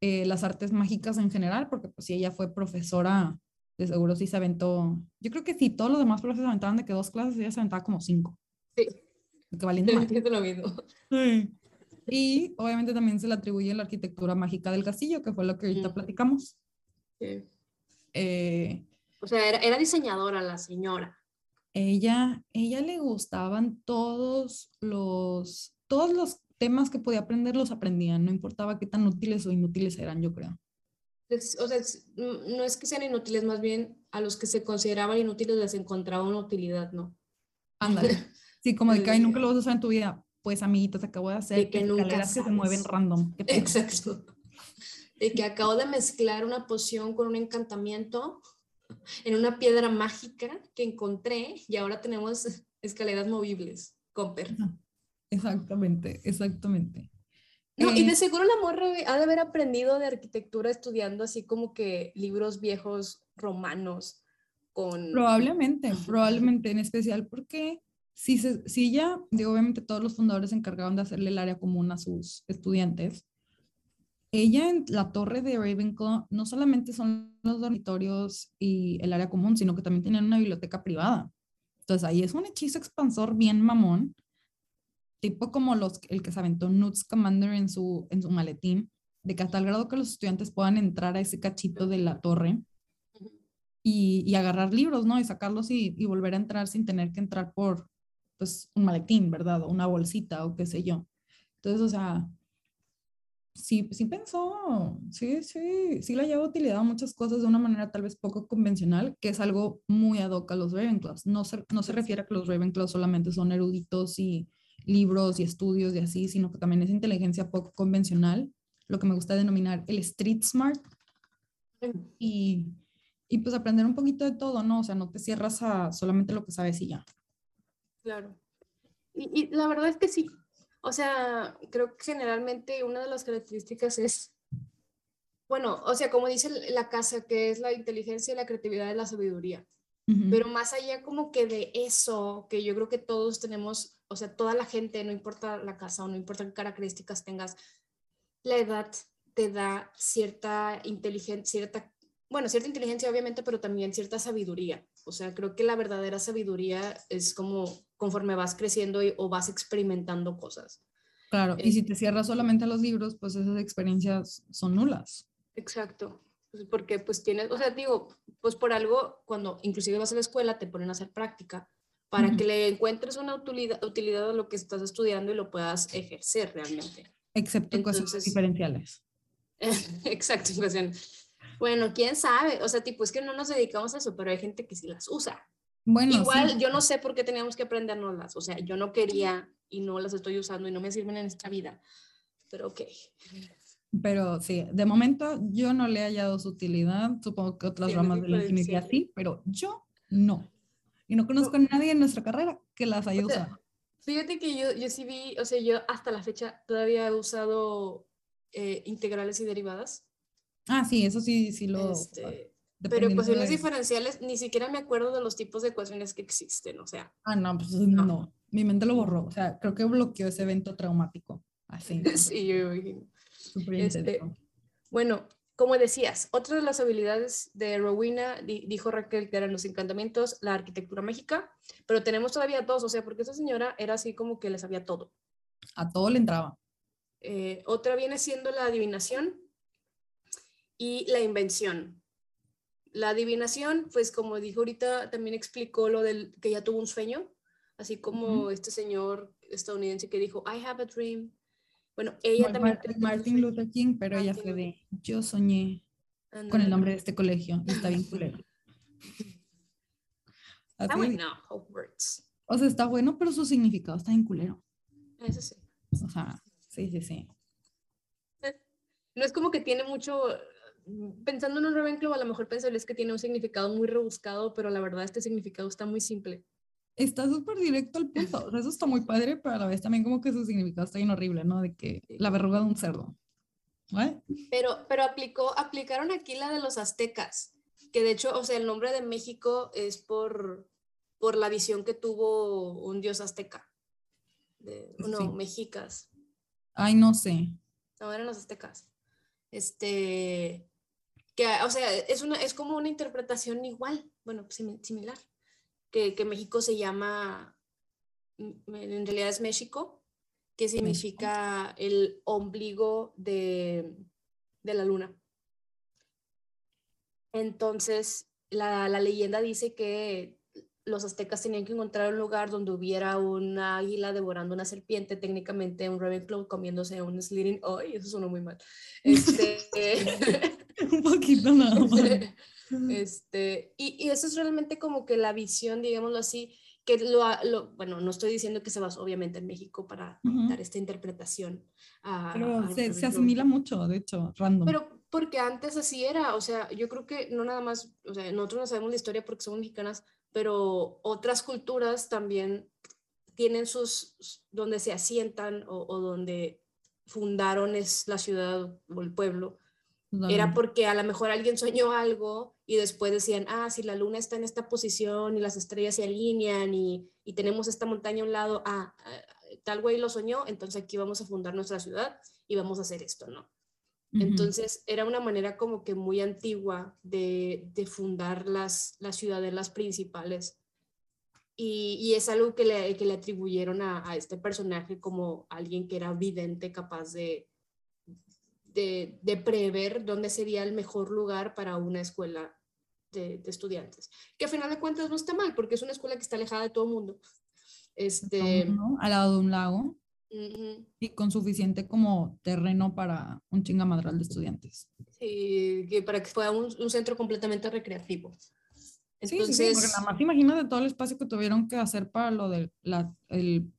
[SPEAKER 3] eh, las artes mágicas en general, porque pues si ella fue profesora, de seguro sí se aventó, yo creo que sí, todos los demás profesores se aventaban de que dos clases, ella se aventaba como cinco.
[SPEAKER 4] Sí.
[SPEAKER 3] Que.
[SPEAKER 4] Entiendo lo mismo.
[SPEAKER 3] Sí. Y obviamente también se le atribuye la arquitectura mágica del castillo, que fue lo que ahorita
[SPEAKER 4] Ujú.
[SPEAKER 3] platicamos.
[SPEAKER 4] Sí.
[SPEAKER 3] Eh,
[SPEAKER 4] O sea, era, era diseñadora la señora.
[SPEAKER 3] Ella, ella le gustaban todos los, todos los temas que podía aprender, los aprendían, no importaba qué tan útiles o inútiles eran, yo creo.
[SPEAKER 4] O sea, mm, no es que sean inútiles, más bien a los que se consideraban inútiles les encontraba una utilidad, ¿no?
[SPEAKER 3] Ándale. Sí, como de que "Ay,
[SPEAKER 4] Sí.
[SPEAKER 3] nunca lo vas a usar en tu vida. Pues, amiguitos, acabo de hacer
[SPEAKER 4] que nunca
[SPEAKER 3] que se mueven random.
[SPEAKER 4] Exacto. De que acabo de mezclar una poción con un encantamiento en una piedra mágica que encontré y ahora tenemos escaleras movibles. Comper.
[SPEAKER 3] Exactamente, exactamente.
[SPEAKER 4] No, y
[SPEAKER 3] Eh,
[SPEAKER 4] de seguro la morra ha de haber aprendido de arquitectura estudiando así como que libros viejos romanos con...
[SPEAKER 3] Probablemente, probablemente, en especial porque si, se, si ella, digo, obviamente todos los fundadores se encargaban de hacerle el área común a sus estudiantes, ella en la torre de Ravenclaw no solamente son los dormitorios y el área común, sino que también tenían una biblioteca privada. Entonces ahí es un hechizo expansor bien mamón, tipo como los, el que se aventó Newt Scamander en su, en su maletín, de que a tal grado que los estudiantes puedan entrar a ese cachito de la torre y, y agarrar libros, ¿no? Y sacarlos y, y volver a entrar sin tener que entrar por, pues, un maletín, ¿verdad? O una bolsita o qué sé yo. Entonces, o sea, sí, sí pensó, sí, sí, sí le lleva utilidad a muchas cosas de una manera tal vez poco convencional, que es algo muy ad hoc a los Ravenclaws. No se, no se refiere a que los Ravenclaws solamente son eruditos y libros y estudios y así, sino que también es inteligencia poco convencional, lo que me gusta denominar el street smart, y, y pues aprender un poquito de todo, ¿no? O sea, no te cierras a solamente lo que sabes y ya.
[SPEAKER 4] Claro. Y, y la verdad es que sí. O sea, creo que generalmente una de las características es, bueno, o sea, como dice la casa, que es la inteligencia, la creatividad y la sabiduría. Pero más allá como que de eso, que yo creo que todos tenemos, o sea, toda la gente, no importa la casa o no importa qué características tengas, la edad te da cierta inteligencia, cierta, bueno, cierta inteligencia obviamente, pero también cierta sabiduría. O sea, creo que la verdadera sabiduría es como conforme vas creciendo y- o vas experimentando cosas.
[SPEAKER 3] Claro, y si te cierras solamente a los libros, pues esas experiencias son nulas.
[SPEAKER 4] Exacto. Pues porque pues tienes, o sea, digo, pues por algo, cuando inclusive vas a la escuela, te ponen a hacer práctica para
[SPEAKER 3] Ujú.
[SPEAKER 4] que le encuentres una utilidad, utilidad a lo que estás estudiando y lo puedas ejercer realmente.
[SPEAKER 3] Excepto cosas
[SPEAKER 4] Entonces-
[SPEAKER 3] diferenciales.
[SPEAKER 4] Exacto, en cuestión. Bueno, quién sabe, o sea, tipo, es que no nos dedicamos a eso, pero hay gente que sí las usa.
[SPEAKER 3] Bueno,
[SPEAKER 4] Igual,
[SPEAKER 3] sí,
[SPEAKER 4] yo no sé por qué teníamos que aprendernoslas, o sea, yo no quería y no las estoy usando y no me sirven en esta vida, pero ok.
[SPEAKER 3] pero sí, de momento yo no le he hallado su utilidad. Supongo que otras
[SPEAKER 4] Sí,
[SPEAKER 3] ramas de la ingeniería sí, pero yo no. Y no conozco a nadie en nuestra carrera que las haya
[SPEAKER 4] O sea,
[SPEAKER 3] usado.
[SPEAKER 4] Fíjate que yo, yo sí vi, o sea, yo hasta la fecha todavía he usado eh, integrales y derivadas.
[SPEAKER 3] Ah, sí, eso sí, sí lo.
[SPEAKER 4] Este, Pero ecuaciones
[SPEAKER 3] de-
[SPEAKER 4] diferenciales, ni siquiera me acuerdo de los tipos de ecuaciones que existen, o sea,
[SPEAKER 3] Ah, no, pues no. Mi mente lo borró. O sea, creo que bloqueó ese evento traumático. Así.
[SPEAKER 4] sí, yo imagino. Este. Bueno, como decías, otra de las habilidades de Rowena, di- dijo Raquel, que eran los encantamientos, la arquitectura mágica, pero tenemos todavía dos, o sea, porque esa señora era así como que le sabía todo.
[SPEAKER 3] A todo le entraba.
[SPEAKER 4] Eh, otra viene siendo la adivinación y la invención. La adivinación, pues como dijo ahorita, también explicó lo del que ya tuvo un sueño, así como
[SPEAKER 3] Ujú.
[SPEAKER 4] este señor estadounidense que dijo, I have a dream. Bueno, ella
[SPEAKER 3] Mar-
[SPEAKER 4] también...
[SPEAKER 3] Martin
[SPEAKER 4] sueño.
[SPEAKER 3] Luther King, pero ella
[SPEAKER 4] Martin
[SPEAKER 3] fue
[SPEAKER 4] Luther.
[SPEAKER 3] de yo soñé con el nombre de este colegio está bien culero. Así,
[SPEAKER 4] bueno, Hogwarts.
[SPEAKER 3] O sea, está bueno, pero su significado está bien culero.
[SPEAKER 4] Eso sí.
[SPEAKER 3] O sea, sí, sí, sí.
[SPEAKER 4] No es como que tiene mucho, pensando en un Ravenclaw, a lo mejor pensarías que tiene un significado muy rebuscado, pero la verdad este significado está muy simple.
[SPEAKER 3] Está súper directo al punto. O sea, eso está muy padre, pero a la vez también como que su significado está bien horrible, ¿no? De que la verruga de un cerdo. ¿What?
[SPEAKER 4] Pero, pero aplicó, aplicaron aquí la de los aztecas, que de hecho, o sea, el nombre de México es por, por la visión que tuvo un dios azteca. De, no,
[SPEAKER 3] Sí.
[SPEAKER 4] mexicas.
[SPEAKER 3] Ay, no sé.
[SPEAKER 4] No, eran los aztecas. Este, que, o sea, es, una, es como una interpretación igual, bueno, simi- similar, que, que México se llama, mm, en realidad es México, que significa el ombligo de, de la luna. Entonces, la, la leyenda dice que los aztecas tenían que encontrar un lugar donde hubiera una águila devorando una serpiente, técnicamente un Ravenclaw comiéndose un Slytherin. ¡Ay, eso sonó muy mal! Este,
[SPEAKER 3] Un poquito nada más.
[SPEAKER 4] este, y, y eso es realmente como que la visión, digámoslo así, que lo, lo- bueno, no estoy diciendo que se basó obviamente en México para
[SPEAKER 3] Ujú.
[SPEAKER 4] dar esta interpretación. a-
[SPEAKER 3] Pero
[SPEAKER 4] a
[SPEAKER 3] se, se asimila mucho, de hecho, random.
[SPEAKER 4] Pero porque antes así era, o sea, yo creo que no nada más, o sea, nosotros no sabemos la historia porque somos mexicanas, pero otras culturas también tienen sus, donde se asientan o, o donde fundaron es la ciudad o el pueblo, era porque a lo mejor alguien soñó algo y después decían, ah, si la luna está en esta posición y las estrellas se alinean y, y tenemos esta montaña a un lado, ah, ah, tal güey lo soñó, entonces aquí vamos a fundar nuestra ciudad y vamos a hacer esto, ¿no? Entonces era una manera como que muy antigua de, de fundar las, las ciudadelas principales. Y, y es algo que le, que le atribuyeron a, a este personaje como alguien que era vidente, capaz de, de, de prever dónde sería el mejor lugar para una escuela de, de estudiantes. Que a final de cuentas no está mal, porque es una escuela que está alejada de todo el mundo. Este,
[SPEAKER 3] ¿no? Al lado de un lago
[SPEAKER 4] ujú.
[SPEAKER 3] y con suficiente como terreno para un chingamadral de estudiantes.
[SPEAKER 4] Sí, que para que fuera un, un centro completamente recreativo.
[SPEAKER 3] Sí, sí,
[SPEAKER 4] Entonces,
[SPEAKER 3] sí, porque nada más imagínate todo el espacio que tuvieron que hacer para lo del la, el,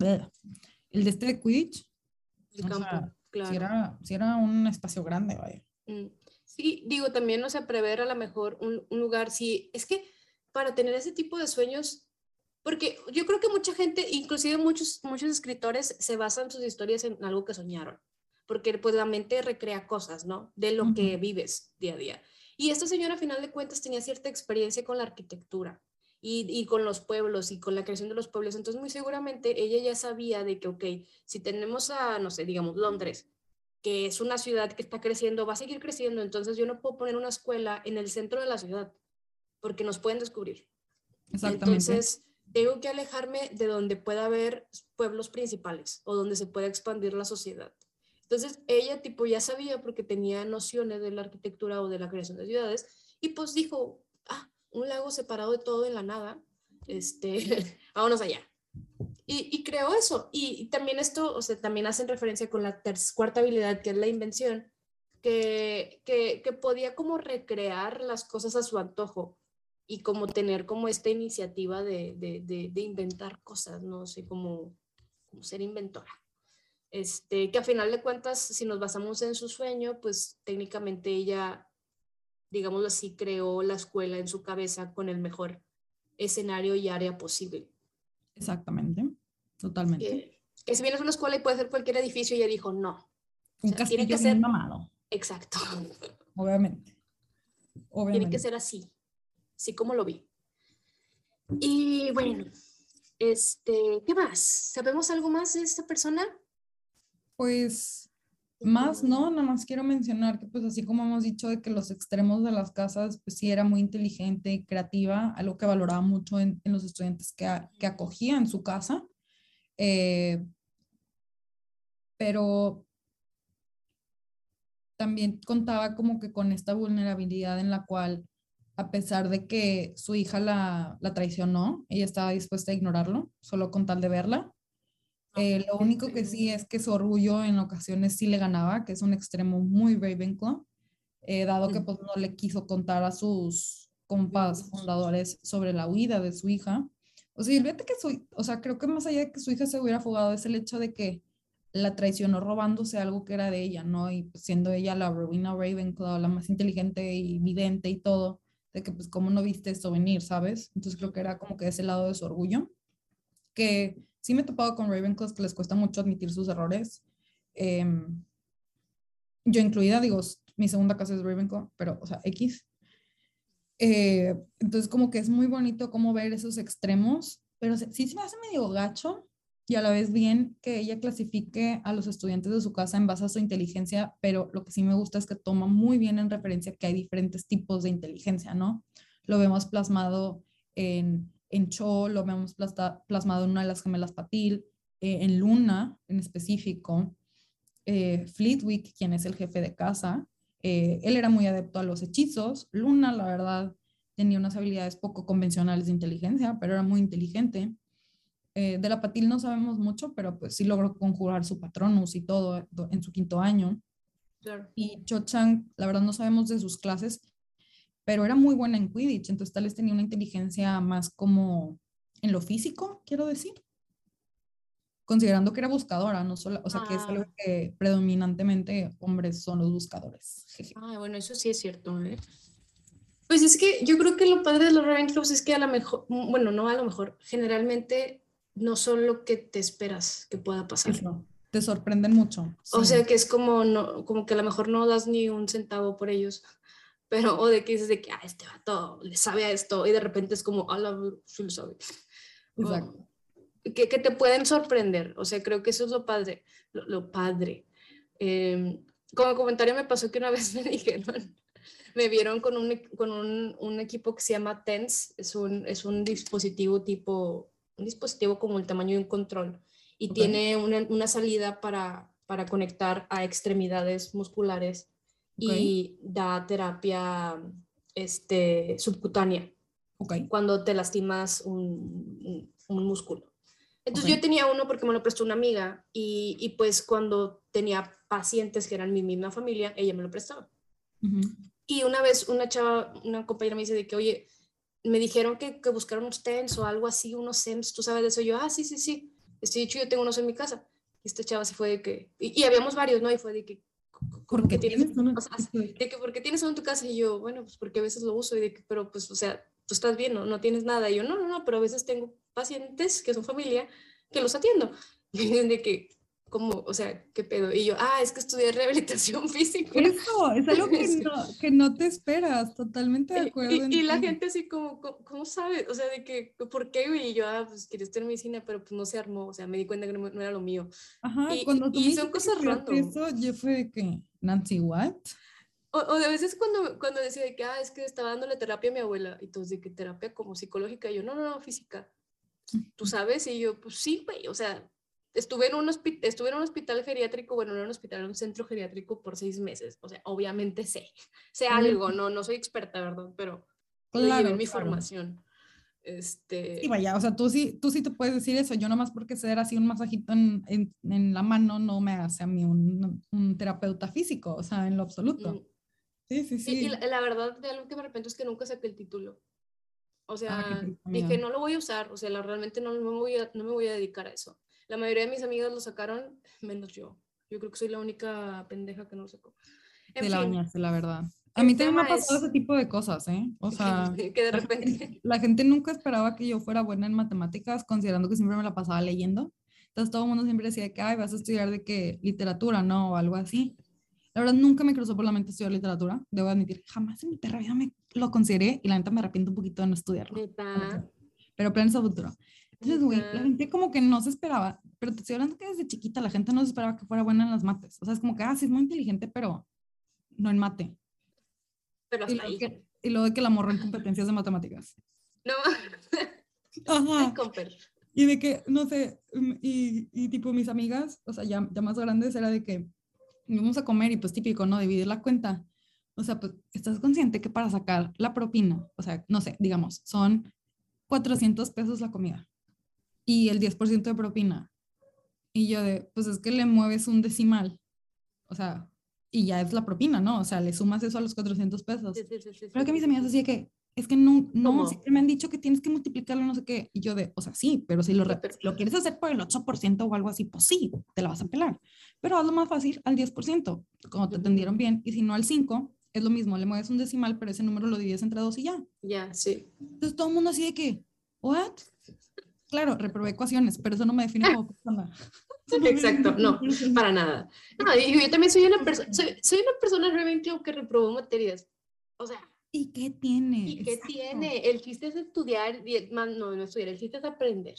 [SPEAKER 3] el de este de Quidditch.
[SPEAKER 4] el campo,
[SPEAKER 3] sea,
[SPEAKER 4] claro.
[SPEAKER 3] Si era, si era un espacio grande, vaya.
[SPEAKER 4] Mm, Sí, digo, también, o sea, prever a lo mejor un, un lugar, sí, es que para tener ese tipo de sueños, porque yo creo que mucha gente, inclusive muchos, muchos escritores, se basan sus historias en algo que soñaron, porque pues la mente recrea cosas, ¿no? De lo que vives día a día. Y esta señora, a final de cuentas, tenía cierta experiencia con la arquitectura y, y con los pueblos y con la creación de los pueblos. Entonces, muy seguramente ella ya sabía de que, ok, si tenemos a, no sé, digamos, Londres, que es una ciudad que está creciendo, va a seguir creciendo, entonces yo no puedo poner una escuela en el centro de la ciudad porque nos pueden descubrir.
[SPEAKER 3] Exactamente.
[SPEAKER 4] Entonces, tengo que alejarme de donde pueda haber pueblos principales o donde se pueda expandir la sociedad. Entonces, ella tipo ya sabía porque tenía nociones de la arquitectura o de la creación de ciudades y pues dijo, un lago separado de todo en la nada, este, vámonos allá. Y, y creo eso. Y, y también esto, o sea, también hacen referencia con la cuarta habilidad, que es la invención, que, que, que podía como recrear las cosas a su antojo y como tener como esta iniciativa de, de, de, de inventar cosas, no sé, como, como ser inventora. Este, que a final de cuentas, si nos basamos en su sueño, pues técnicamente ella, digámoslo así, creó la escuela en su cabeza con el mejor escenario y área posible.
[SPEAKER 3] Exactamente. Totalmente.
[SPEAKER 4] Que, que si bien es una escuela y puede ser cualquier edificio, ella dijo no.
[SPEAKER 3] Un
[SPEAKER 4] sea, tiene
[SPEAKER 3] castillo
[SPEAKER 4] que
[SPEAKER 3] bien
[SPEAKER 4] ser-
[SPEAKER 3] mamado,
[SPEAKER 4] Exacto.
[SPEAKER 3] obviamente.
[SPEAKER 4] Tiene que ser así, así como lo vi. Y bueno, este, ¿qué más? ¿Sabemos algo más de esta persona?
[SPEAKER 3] Pues más, ¿no? Nada más quiero mencionar que pues así como hemos dicho de que los extremos de las casas, pues sí era muy inteligente y creativa, algo que valoraba mucho en, los estudiantes que, que acogía en su casa. Eh, pero también contaba como que con esta vulnerabilidad en la cual, a pesar de que su hija la, la traicionó, ella estaba dispuesta a ignorarlo, solo con tal de verla. Eh, lo único que sí es que su orgullo en ocasiones sí le ganaba, que es un extremo muy Ravenclaw, eh, dado que pues no le quiso contar a sus compas fundadores sobre la huida de su hija. O sea, fíjate que su, o sea, creo que más allá de que su hija se hubiera fugado es el hecho de que la traicionó robándose algo que era de ella, ¿no? Y pues, siendo ella la Rowena Ravenclaw, la más inteligente y vidente y todo, de que pues cómo no viste esto venir, ¿sabes? Entonces creo que era como que ese lado de su orgullo, que sí me he topado con Ravenclaws que les cuesta mucho admitir sus errores. Em, yo incluida, digo, mi segunda casa es Ravenclaw, pero, o sea, X. Eh, entonces como que es muy bonito como ver esos extremos, pero sí se me hace medio gacho y a la vez bien que ella clasifique a los estudiantes de su casa en base a su inteligencia, pero lo que sí me gusta es que toma muy bien en referencia que hay diferentes tipos de inteligencia, ¿no? Lo vemos plasmado en, en Cho, lo vemos plasmado en una de las gemelas Patil, eh, en Luna en específico, eh, Fleetwick, quien es el jefe de casa, eh, él era muy adepto a los hechizos, Luna, la verdad, tenía unas habilidades poco convencionales de inteligencia, pero era muy inteligente. Eh, de la Patil no sabemos mucho, pero pues sí logró conjurar su patronus y todo en su quinto año. Y Cho Chang, la verdad no sabemos de sus clases, pero era muy buena en Quidditch, entonces tal vez tenía una inteligencia más como en lo físico, quiero decir. Considerando que era buscadora, no solo, o sea, que es algo
[SPEAKER 4] Ah.
[SPEAKER 3] que predominantemente hombres son los buscadores.
[SPEAKER 4] Ah, bueno, eso sí es cierto, ¿eh? Pues es que yo creo que lo padre de los Ravenclaws es que a lo mejor, bueno, no a lo mejor, generalmente no son lo que te esperas que pueda pasar.
[SPEAKER 3] Eso, Te sorprenden mucho.
[SPEAKER 4] O sea que es como, no, como que a lo mejor no das ni un centavo por ellos, pero o de que dices de que, ah, este vato le sabe a esto y de repente es como, ah, sí lo sabe. O
[SPEAKER 3] Exacto.
[SPEAKER 4] que, que te pueden sorprender, o sea, creo que eso es lo padre, lo, lo padre. Em, como comentario me pasó que una vez me dijeron, me vieron con un, con un, un equipo que se llama TENS, es un, es un dispositivo tipo, un dispositivo como el tamaño de un control y
[SPEAKER 3] Ok.
[SPEAKER 4] tiene una, una salida para, para conectar a extremidades musculares y da terapia este, subcutánea
[SPEAKER 3] Ok.
[SPEAKER 4] cuando te lastimas un, un- un músculo. Entonces
[SPEAKER 3] Ok.
[SPEAKER 4] yo tenía uno porque me lo prestó una amiga y, y pues cuando tenía pacientes que eran mi misma familia, ella me lo prestaba.
[SPEAKER 3] Ujú.
[SPEAKER 4] Y una vez una chava, una compañera me dice de que, oye, me dijeron que, que buscaron unos TENS o algo así, unos SEMS, ¿tú sabes de eso? Y yo, ah, sí, sí, sí. Estoy dicho, yo tengo unos en mi casa. Y esta chava se fue de que, y, y habíamos varios, ¿no? Y fue de que, ¿cómo
[SPEAKER 3] Porque
[SPEAKER 4] que
[SPEAKER 3] tienes uno
[SPEAKER 4] o sea, de que, ¿por qué tienes uno en tu casa? Y yo, bueno, pues porque a veces lo uso y de que, pero pues, o sea, tú estás bien, ¿no? No tienes nada. Y yo, no, no, no, pero a veces tengo pacientes que son familia que los atiendo. Y de que, ¿cómo? O sea, ¿qué pedo? Y yo, ah, es que estudié rehabilitación física.
[SPEAKER 3] Eso, es algo que no, que no te esperas, totalmente de
[SPEAKER 4] Y-
[SPEAKER 3] acuerdo.
[SPEAKER 4] Y, y la
[SPEAKER 3] en ti.
[SPEAKER 4] gente así como, ¿cómo, cómo sabe? O sea, de que, ¿por qué? Y yo, ah, pues quería estudiar medicina, pero pues no se armó. O sea, me di cuenta que no, no era lo mío.
[SPEAKER 3] Ajá,
[SPEAKER 4] y-
[SPEAKER 3] cuando tú
[SPEAKER 4] y son cosas random.
[SPEAKER 3] Eso, yo fue de que, Nancy, ¿what?
[SPEAKER 4] O, o de veces cuando, cuando decía de que, ah, es que estaba dándole terapia a mi abuela. Y todos de que terapia como psicológica. Y yo, no, no, no, física. ¿Tú sabes? Y yo, pues sí, güey. O sea, estuve en, un estuve en un hospital geriátrico, bueno, no en un hospital, en un centro geriátrico por seis meses. O sea, obviamente sé. Sé algo, no, no soy experta, ¿verdad? Pero llevé
[SPEAKER 3] Claro,
[SPEAKER 4] en mi
[SPEAKER 3] claro.
[SPEAKER 4] formación. Este,
[SPEAKER 3] Sí, vaya, o sea, tú sí, tú sí te puedes decir eso. Yo nomás porque se así un masajito en, en, en la mano no me hace a mí un, un terapeuta físico, o sea, en lo absoluto.
[SPEAKER 4] mm,
[SPEAKER 3] Sí, sí,
[SPEAKER 4] Y,
[SPEAKER 3] sí.
[SPEAKER 4] y la, la verdad, de algo que me arrepiento es que nunca saqué el título. O sea,
[SPEAKER 3] Ah,
[SPEAKER 4] dije, no lo voy a usar, o sea, la- realmente no, no me voy a, no me voy a dedicar a eso. La mayoría de mis amigas lo sacaron, menos yo. Yo creo que soy la única pendeja que no lo sacó. En
[SPEAKER 3] Te la
[SPEAKER 4] fin,
[SPEAKER 3] bañaste, la verdad. A mí también me ha pasado
[SPEAKER 4] es-
[SPEAKER 3] ese tipo de cosas, ¿eh? O sea,
[SPEAKER 4] que de
[SPEAKER 3] la gente,
[SPEAKER 4] repente...
[SPEAKER 3] la gente nunca esperaba que yo fuera buena en matemáticas, considerando que siempre me la pasaba leyendo. Entonces todo el mundo siempre decía que, ay, vas a estudiar de qué literatura, ¿no? O algo así. La verdad, nunca me cruzó por la mente estudiar literatura, debo admitir. Jamás en mi perra vida me lo consideré y la neta me arrepiento un poquito de no estudiarlo.
[SPEAKER 4] Neta.
[SPEAKER 3] Pero planes a futuro. Entonces, güey, la gente como que no se esperaba, pero te estoy hablando que desde chiquita la gente no se esperaba que fuera buena en las mates. O sea, es como que, ah, sí, es muy inteligente, pero no en mate.
[SPEAKER 4] Pero
[SPEAKER 3] Y
[SPEAKER 4] hasta
[SPEAKER 3] luego,
[SPEAKER 4] ahí.
[SPEAKER 3] que, y luego de que la morra en competencias de matemáticas.
[SPEAKER 4] No,
[SPEAKER 3] Ajá. Y de que, no sé, mm, y, y tipo mis amigas, o sea, ya, ya más grandes, era de que íbamos a comer y pues típico, ¿no? Dividir la cuenta. O sea, pues estás consciente que para sacar la propina, o sea, no sé, digamos, son 400 pesos la comida y el 10% de propina. Y yo de, pues es que le mueves un decimal, o sea, y ya es la propina, ¿no? O sea, le sumas eso a los 400 pesos.
[SPEAKER 4] Sí, sí, sí,
[SPEAKER 3] Pero que mis amigas así que, es que no, no,
[SPEAKER 4] ¿Cómo?
[SPEAKER 3] siempre me han dicho que tienes que multiplicarlo, no sé qué. Y yo de, o sea, sí, pero si lo, lo quieres hacer por el 8% o algo así, pues sí, te la vas a pelar. Pero hazlo más fácil al 10%, como te
[SPEAKER 4] Ujú.
[SPEAKER 3] atendieron bien. Y si no al 5, es lo mismo, le mueves un decimal, pero ese número lo divides entre dos y ya.
[SPEAKER 4] Ya, sí.
[SPEAKER 3] Entonces todo el mundo así de que, ¿what? Claro, reprobé ecuaciones, pero eso no me define como persona.
[SPEAKER 4] Exacto, no, para nada. No, y yo también soy una persona, soy, soy una persona realmente que reprobó materias. O sea,
[SPEAKER 3] ¿Y qué tiene?
[SPEAKER 4] ¿y qué
[SPEAKER 3] Exacto.
[SPEAKER 4] tiene? El chiste es estudiar, más, no, no estudiar, el chiste es aprender.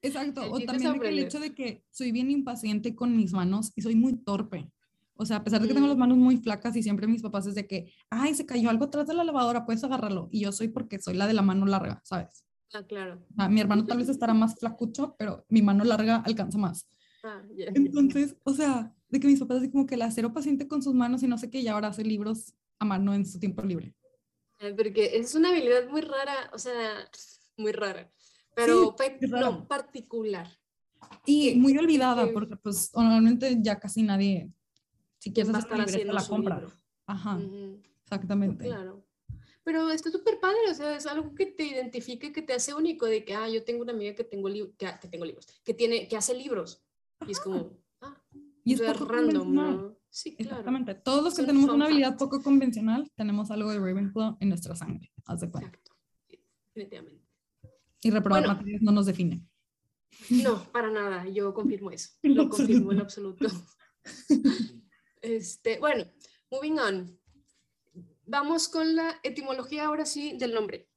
[SPEAKER 3] Exacto,
[SPEAKER 4] El
[SPEAKER 3] o también el hecho de que soy bien impaciente con mis manos y soy muy torpe. O sea, a pesar de que tengo las
[SPEAKER 4] Mm.
[SPEAKER 3] manos muy flacas y siempre mis papás es de que, ay, se cayó algo atrás de la lavadora, puedes agarrarlo. Y yo soy porque soy la de la mano larga, ¿sabes?
[SPEAKER 4] Ah, claro.
[SPEAKER 3] Mi hermano tal vez estará más flacucho, pero mi mano larga alcanza más.
[SPEAKER 4] Ah.
[SPEAKER 3] Entonces, o sea, de que mis papás así como que la cero paciente con sus manos y no sé qué, y ahora hace libros a mano en su tiempo libre.
[SPEAKER 4] Porque es una habilidad muy rara, o sea, muy rara, pero pe-
[SPEAKER 3] es rara.
[SPEAKER 4] no, particular.
[SPEAKER 3] Y muy olvidada,
[SPEAKER 4] que-
[SPEAKER 3] porque pues normalmente ya casi nadie, si quieres hacer la compra.
[SPEAKER 4] libro.
[SPEAKER 3] Ajá, exactamente.
[SPEAKER 4] Claro. Pero está súper padre, o sea, es algo que te identifica que te hace único, de que, ah, yo tengo una amiga que tengo, que, que tengo libros, que, tiene, que hace libros. Y es como, ah,
[SPEAKER 3] Y es poco
[SPEAKER 4] random. ¿no? Sí, claro.
[SPEAKER 3] Exactamente. Todos los que tenemos una habilidad
[SPEAKER 4] fact.
[SPEAKER 3] poco convencional, tenemos algo de Ravenclaw en nuestra sangre. Haz de cuenta.
[SPEAKER 4] Exacto. Definitivamente.
[SPEAKER 3] Y reprobar
[SPEAKER 4] Bueno.
[SPEAKER 3] materias no nos define.
[SPEAKER 4] No, para nada, yo confirmo eso. Lo confirmo en
[SPEAKER 3] absoluto.
[SPEAKER 4] Este, bueno, moving on. Vamos con la etimología ahora sí del nombre.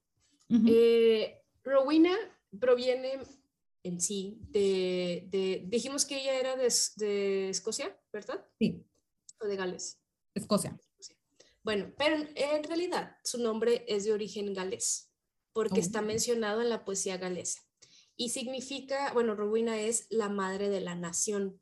[SPEAKER 3] Ujú.
[SPEAKER 4] Eh, Rowena proviene en sí de, de- dijimos que ella era de, de Escocia, ¿verdad?
[SPEAKER 3] Sí,
[SPEAKER 4] O de Gales.
[SPEAKER 3] Escocia.
[SPEAKER 4] Bueno, pero en, en realidad su nombre es de origen galés, porque
[SPEAKER 3] Oh.
[SPEAKER 4] está mencionado en la poesía galesa. Y significa, bueno, Rowena es la madre de la nación,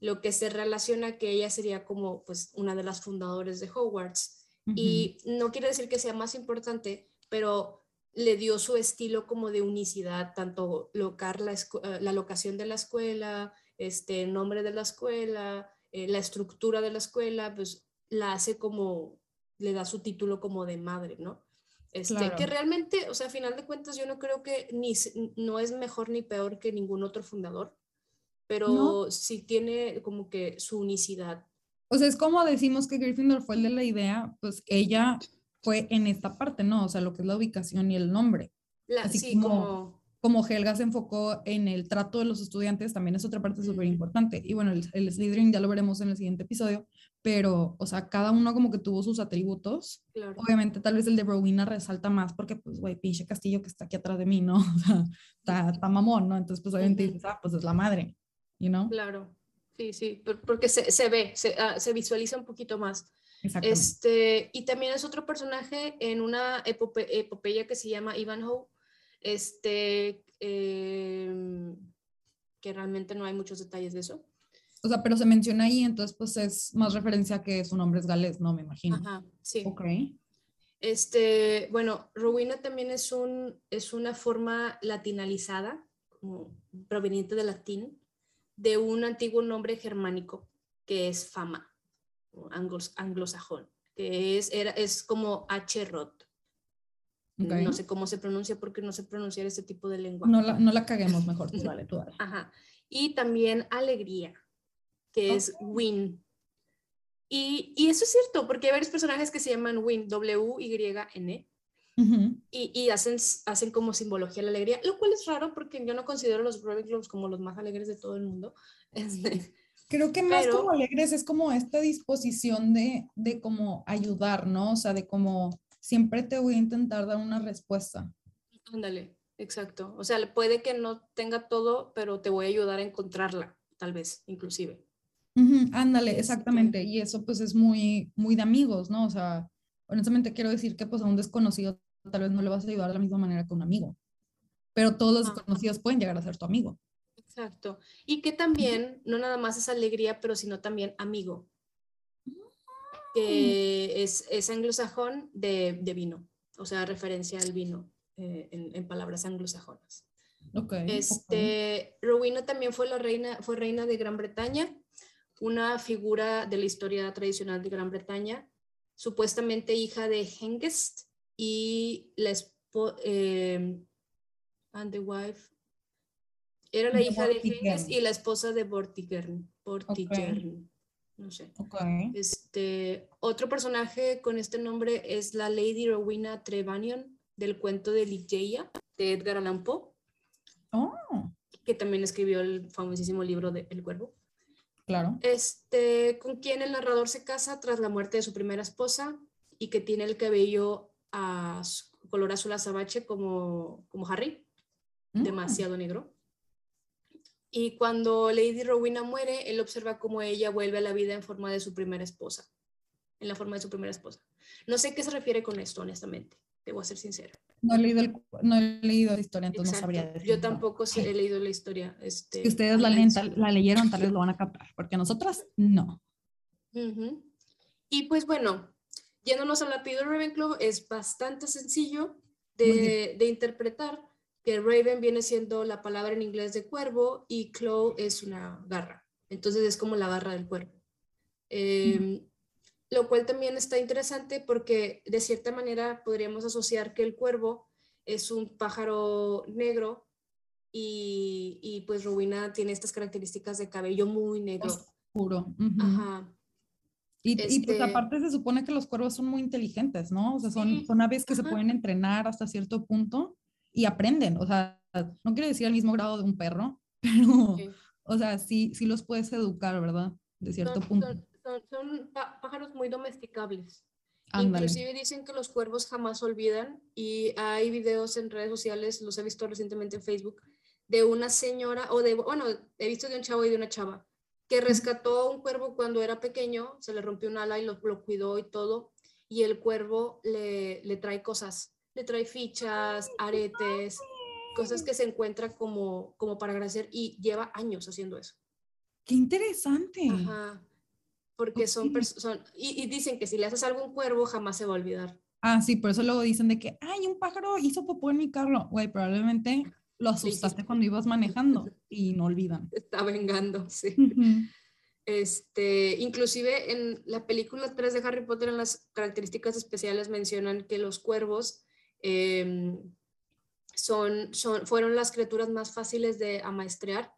[SPEAKER 4] lo que se relaciona que ella sería como pues una de las fundadoras de Hogwarts. Y no quiere decir que sea más importante, pero le dio su estilo como de unicidad, tanto locar la, eh, la locación de la escuela, este el nombre de la escuela, eh, la estructura de la escuela, pues la hace como, le da su título como de madre, ¿no? Este,
[SPEAKER 3] Claro.
[SPEAKER 4] Que realmente, o sea, a final de cuentas, yo no creo que ni, no es mejor ni peor que ningún otro fundador, pero
[SPEAKER 3] No.
[SPEAKER 4] sí tiene como que su unicidad.
[SPEAKER 3] O sea, es como decimos que Gryffindor fue el de la idea, pues ella fue en esta parte, ¿no? O sea, lo que es la ubicación y el nombre.
[SPEAKER 4] La-
[SPEAKER 3] Así
[SPEAKER 4] sí,
[SPEAKER 3] como-
[SPEAKER 4] como
[SPEAKER 3] Como Helga se enfocó en el trato de los estudiantes, también es otra parte súper importante. Y bueno, el, el Slytherin ya lo veremos en el siguiente episodio, pero, o sea, cada uno como que tuvo sus atributos.
[SPEAKER 4] Claro.
[SPEAKER 3] Obviamente, tal vez el de Rowena resalta más porque, pues, güey, pinche castillo que está aquí atrás de mí, ¿no? O sea, está, está mamón, ¿no? Entonces, pues, obviamente dices, ah, pues es la madre, you know?
[SPEAKER 4] Claro, sí, sí, por- porque se, se ve, se, ah, se visualiza un poquito más. Este, y también es otro personaje en una epope- epopeya que se llama Ivanhoe, este, em, que realmente no hay muchos detalles de eso.
[SPEAKER 3] O sea, pero se menciona ahí, entonces, pues, es más referencia que su nombre es galés, ¿no? Me imagino.
[SPEAKER 4] Ajá, sí.
[SPEAKER 3] Ok.
[SPEAKER 4] Este, bueno, Rowena también es, un, es una forma latinalizada, como proveniente del latín, de un antiguo nombre germánico que es fama, anglos- anglosajón, que es, era, es como H-Rot.
[SPEAKER 3] ok.
[SPEAKER 4] No sé cómo se pronuncia porque no sé pronunciar este tipo de lengua.
[SPEAKER 3] No la, no la caguemos mejor, tú dale, tú dale.
[SPEAKER 4] Ajá. Y también alegría, que es Win. Y, y eso es cierto, porque hay varios personajes que se llaman Win, W-Y-N, Y, y hacen, hacen como simbología la alegría, lo cual es raro porque yo no considero los Ravenclaws como los más alegres de todo el mundo. Este,
[SPEAKER 3] Creo que más
[SPEAKER 4] Pero-
[SPEAKER 3] como alegres es como esta disposición de, de como ayudar, ¿no? O sea, de como siempre te voy a intentar dar una respuesta.
[SPEAKER 4] Ándale, exacto. O sea, puede que no tenga todo, pero te voy a ayudar a encontrarla, tal vez, inclusive.
[SPEAKER 3] Ándale,
[SPEAKER 4] Este-
[SPEAKER 3] exactamente. Y eso pues es muy, muy de amigos, ¿no? O sea, honestamente quiero decir que pues a un desconocido tal vez no le vas a ayudar de la misma manera que un amigo. Pero todos los desconocidos pueden llegar a ser tu amigo.
[SPEAKER 4] Exacto. Y que también, no nada más es alegría, pero sino también amigo, que es, es anglosajón de, de vino, o sea, referencia al vino eh, en, en palabras anglosajonas.
[SPEAKER 3] Ok. ok.
[SPEAKER 4] Este, Rowena también fue la reina, fue reina de Gran Bretaña, una figura de la historia tradicional de Gran Bretaña, supuestamente hija de Hengist y la esposa, and the wife, era la
[SPEAKER 3] De
[SPEAKER 4] hija de
[SPEAKER 3] Vortigern.
[SPEAKER 4] Hengist y la esposa de Vortigern, Vortigern, no sé.
[SPEAKER 3] Ok.
[SPEAKER 4] Este, otro personaje con este nombre es la Lady Rowena Trevanion del cuento de Ligeia de Edgar Allan Poe
[SPEAKER 3] Oh,
[SPEAKER 4] que también escribió el famosísimo libro de El Cuervo,
[SPEAKER 3] claro.
[SPEAKER 4] este, con quien el narrador se casa tras la muerte de su primera esposa y que tiene el cabello a color azul azabache como, como Harry,
[SPEAKER 3] Mm,
[SPEAKER 4] demasiado negro. Y cuando Lady Rowena muere, él observa cómo ella vuelve a la vida en forma de su primera esposa, en la forma de su primera esposa. No sé qué se refiere con esto, honestamente, debo ser sincera.
[SPEAKER 3] No he leído, el- no he leído la historia, entonces
[SPEAKER 4] Exacto.
[SPEAKER 3] no sabría.
[SPEAKER 4] Yo tampoco sé- he leído la historia. Este,
[SPEAKER 3] Si ustedes la, leen, la leyeron, tal vez lo van a captar, porque nosotras no.
[SPEAKER 4] Y pues bueno, yéndonos a la Peter Ravenclaw, es bastante sencillo de, de interpretar, que Raven viene siendo la palabra en inglés de cuervo y Claw es una garra. Entonces es como la garra del cuervo. Em, Lo cual también está interesante porque de cierta manera podríamos asociar que el cuervo es un pájaro negro y, y pues Rowena tiene estas características de cabello muy negro.
[SPEAKER 3] Oscuro.
[SPEAKER 4] Ajá.
[SPEAKER 3] Y, y, pues
[SPEAKER 4] Este-
[SPEAKER 3] aparte se supone que los cuervos son muy inteligentes, ¿no? O sea, son,
[SPEAKER 4] Sí,
[SPEAKER 3] son aves que se
[SPEAKER 4] ajá.
[SPEAKER 3] pueden entrenar hasta cierto punto y aprenden. O sea, no quiero decir al mismo grado de un perro, pero,
[SPEAKER 4] Sí.
[SPEAKER 3] o sea, sí, sí los puedes educar, ¿verdad? De cierto
[SPEAKER 4] Son,
[SPEAKER 3] punto.
[SPEAKER 4] son- son- son pá- pájaros muy domesticables.
[SPEAKER 3] Ándale.
[SPEAKER 4] Inclusive dicen que los cuervos jamás olvidan y hay videos en redes sociales, los he visto recientemente en Facebook, de una señora, o de, bueno, he visto de un chavo y de una chava, que rescató a un cuervo cuando era pequeño, se le rompió un ala y lo, lo cuidó y todo, y el cuervo le, le trae cosas, le trae fichas, aretes, cosas que se encuentra como, como para agradecer y lleva años haciendo eso.
[SPEAKER 3] Qué interesante.
[SPEAKER 4] Ajá. Porque son personas, y, y dicen que si le haces algo a un cuervo, jamás se va a olvidar.
[SPEAKER 3] Ah, sí, por eso luego dicen de que, ay, un pájaro hizo popó en mi carro. Güey, probablemente lo asustaste cuando ibas manejando y no olvidan.
[SPEAKER 4] Está vengando, sí.
[SPEAKER 3] Ujú.
[SPEAKER 4] Este, inclusive en la película 3 de Harry Potter, en las características especiales mencionan que los cuervos em, son, son, fueron las criaturas más fáciles de amaestrear,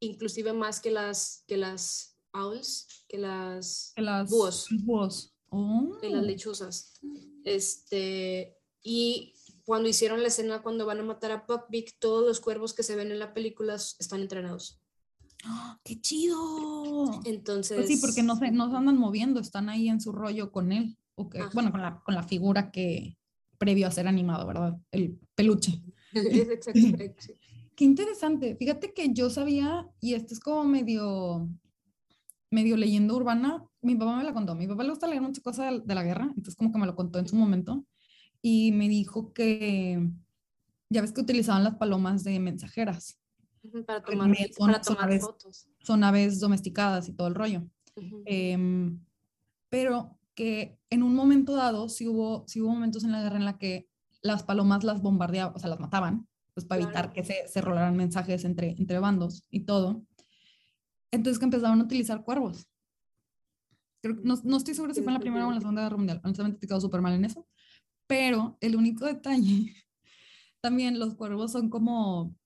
[SPEAKER 4] inclusive más que las, que las owls, que las,
[SPEAKER 3] Que las
[SPEAKER 4] Búhos.
[SPEAKER 3] búhos. Oh.
[SPEAKER 4] que las lechuzas. Este, y cuando hicieron la escena cuando van a matar a Buckbeak, todos los cuervos que se ven en la película están entrenados.
[SPEAKER 3] ¡Ah, ¡Qué chido!
[SPEAKER 4] Entonces,
[SPEAKER 3] Pues sí, porque no se, no se andan moviendo, están ahí en su rollo con él. o que- bueno, con la, con la figura que previo a ser animado, ¿verdad? El peluche. Qué interesante. Fíjate que yo sabía, y esto es como medio, medio leyenda urbana, mi papá me la contó. Mi papá le gusta leer muchas cosas de, de la guerra, entonces como que me lo contó en su momento. Y me dijo que, ya ves que utilizaban las palomas de mensajeras.
[SPEAKER 4] Para tomar,
[SPEAKER 3] son-
[SPEAKER 4] para
[SPEAKER 3] son
[SPEAKER 4] tomar
[SPEAKER 3] aves-
[SPEAKER 4] fotos.
[SPEAKER 3] Son aves domesticadas y todo el rollo. Em, pero que en un momento dado, sí hubo, sí hubo momentos en la guerra en la que las palomas las bombardeaban, o sea, las mataban, pues para evitar que se, se rolaran mensajes entre, entre bandos y todo. Entonces que empezaron a utilizar cuervos. Creo no, no estoy segura si fue en la Primera o en la Segunda Guerra Mundial. Honestamente te quedó súper mal en eso. Pero el único detalle, también los cuervos son como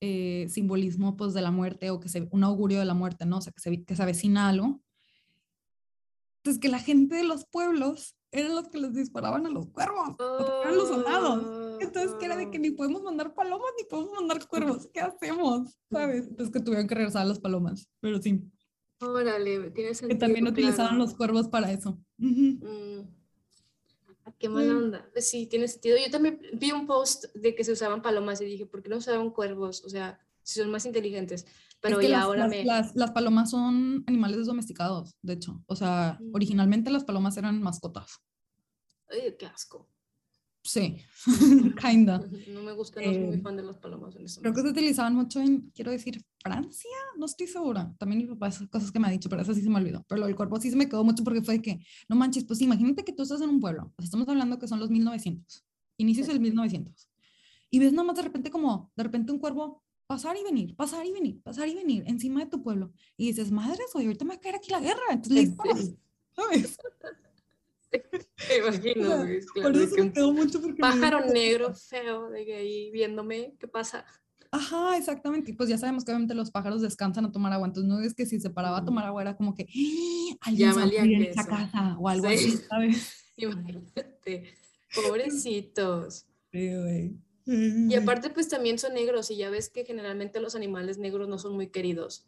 [SPEAKER 3] eh, simbolismo pues de la muerte o que se, un augurio de la muerte, ¿no? O sea, que se, que se avecina algo. Entonces que la gente de los pueblos eran los que les disparaban a los cuervos, porque eran los soldados. Entonces que era de que ni podemos mandar palomas ni podemos mandar cuervos, ¿qué hacemos? ¿Sabes? Entonces que tuvieron que regresar a las palomas, pero sí.
[SPEAKER 4] Órale, tiene
[SPEAKER 3] Que
[SPEAKER 4] sentido.
[SPEAKER 3] también utilizaban
[SPEAKER 4] claro.
[SPEAKER 3] los cuervos para eso. Ujú.
[SPEAKER 4] Mm. Qué mala
[SPEAKER 3] Mm.
[SPEAKER 4] onda. Pues Sí, tiene sentido. Yo también vi un post de que se usaban palomas y dije, ¿por qué no usaban cuervos? O sea, si son más inteligentes. Pero
[SPEAKER 3] Es que
[SPEAKER 4] ya
[SPEAKER 3] las,
[SPEAKER 4] ahora
[SPEAKER 3] las-
[SPEAKER 4] me...
[SPEAKER 3] las- las palomas son animales domesticados, de hecho. O sea,
[SPEAKER 4] Mm.
[SPEAKER 3] originalmente las palomas eran mascotas.
[SPEAKER 4] Ay, qué asco.
[SPEAKER 3] Sí, kinda.
[SPEAKER 4] No me gusta, no soy muy
[SPEAKER 3] Eh,
[SPEAKER 4] fan de las palomas. En
[SPEAKER 3] Creo que se utilizaban mucho en, quiero decir, Francia, no estoy segura. También mi papá, esas cosas que me ha dicho, pero eso sí se me olvidó. Pero lo del cuerpo sí se me quedó mucho porque fue de que, no manches, pues imagínate que tú estás en un pueblo, sea, estamos hablando que son los 1900, inicios del 1900, y ves nomás de repente como, de repente un cuervo pasar y venir, pasar y venir, pasar y venir encima de tu pueblo, y dices, madre, soy ahorita me va a caer aquí la guerra, entonces le
[SPEAKER 4] Sí.
[SPEAKER 3] disparas, ¿sabes?
[SPEAKER 4] Me imagino, güey,
[SPEAKER 3] Por
[SPEAKER 4] claro, de
[SPEAKER 3] eso me quedó mucho porque... me
[SPEAKER 4] pájaro
[SPEAKER 3] mucha
[SPEAKER 4] negro feo de que ahí viéndome, ¿qué pasa?
[SPEAKER 3] Ajá, exactamente. Y pues ya sabemos que obviamente los pájaros descansan a tomar agua. Entonces no es que si se paraba a tomar agua era como que "Ah, alguien
[SPEAKER 4] Ya
[SPEAKER 3] se en esa casa o algo
[SPEAKER 4] Sí.
[SPEAKER 3] así, ¿sabes?
[SPEAKER 4] Imagínate, pobrecitos.
[SPEAKER 3] Sí, güey.
[SPEAKER 4] Y aparte, pues también son negros y ya ves que generalmente los animales negros no son muy queridos.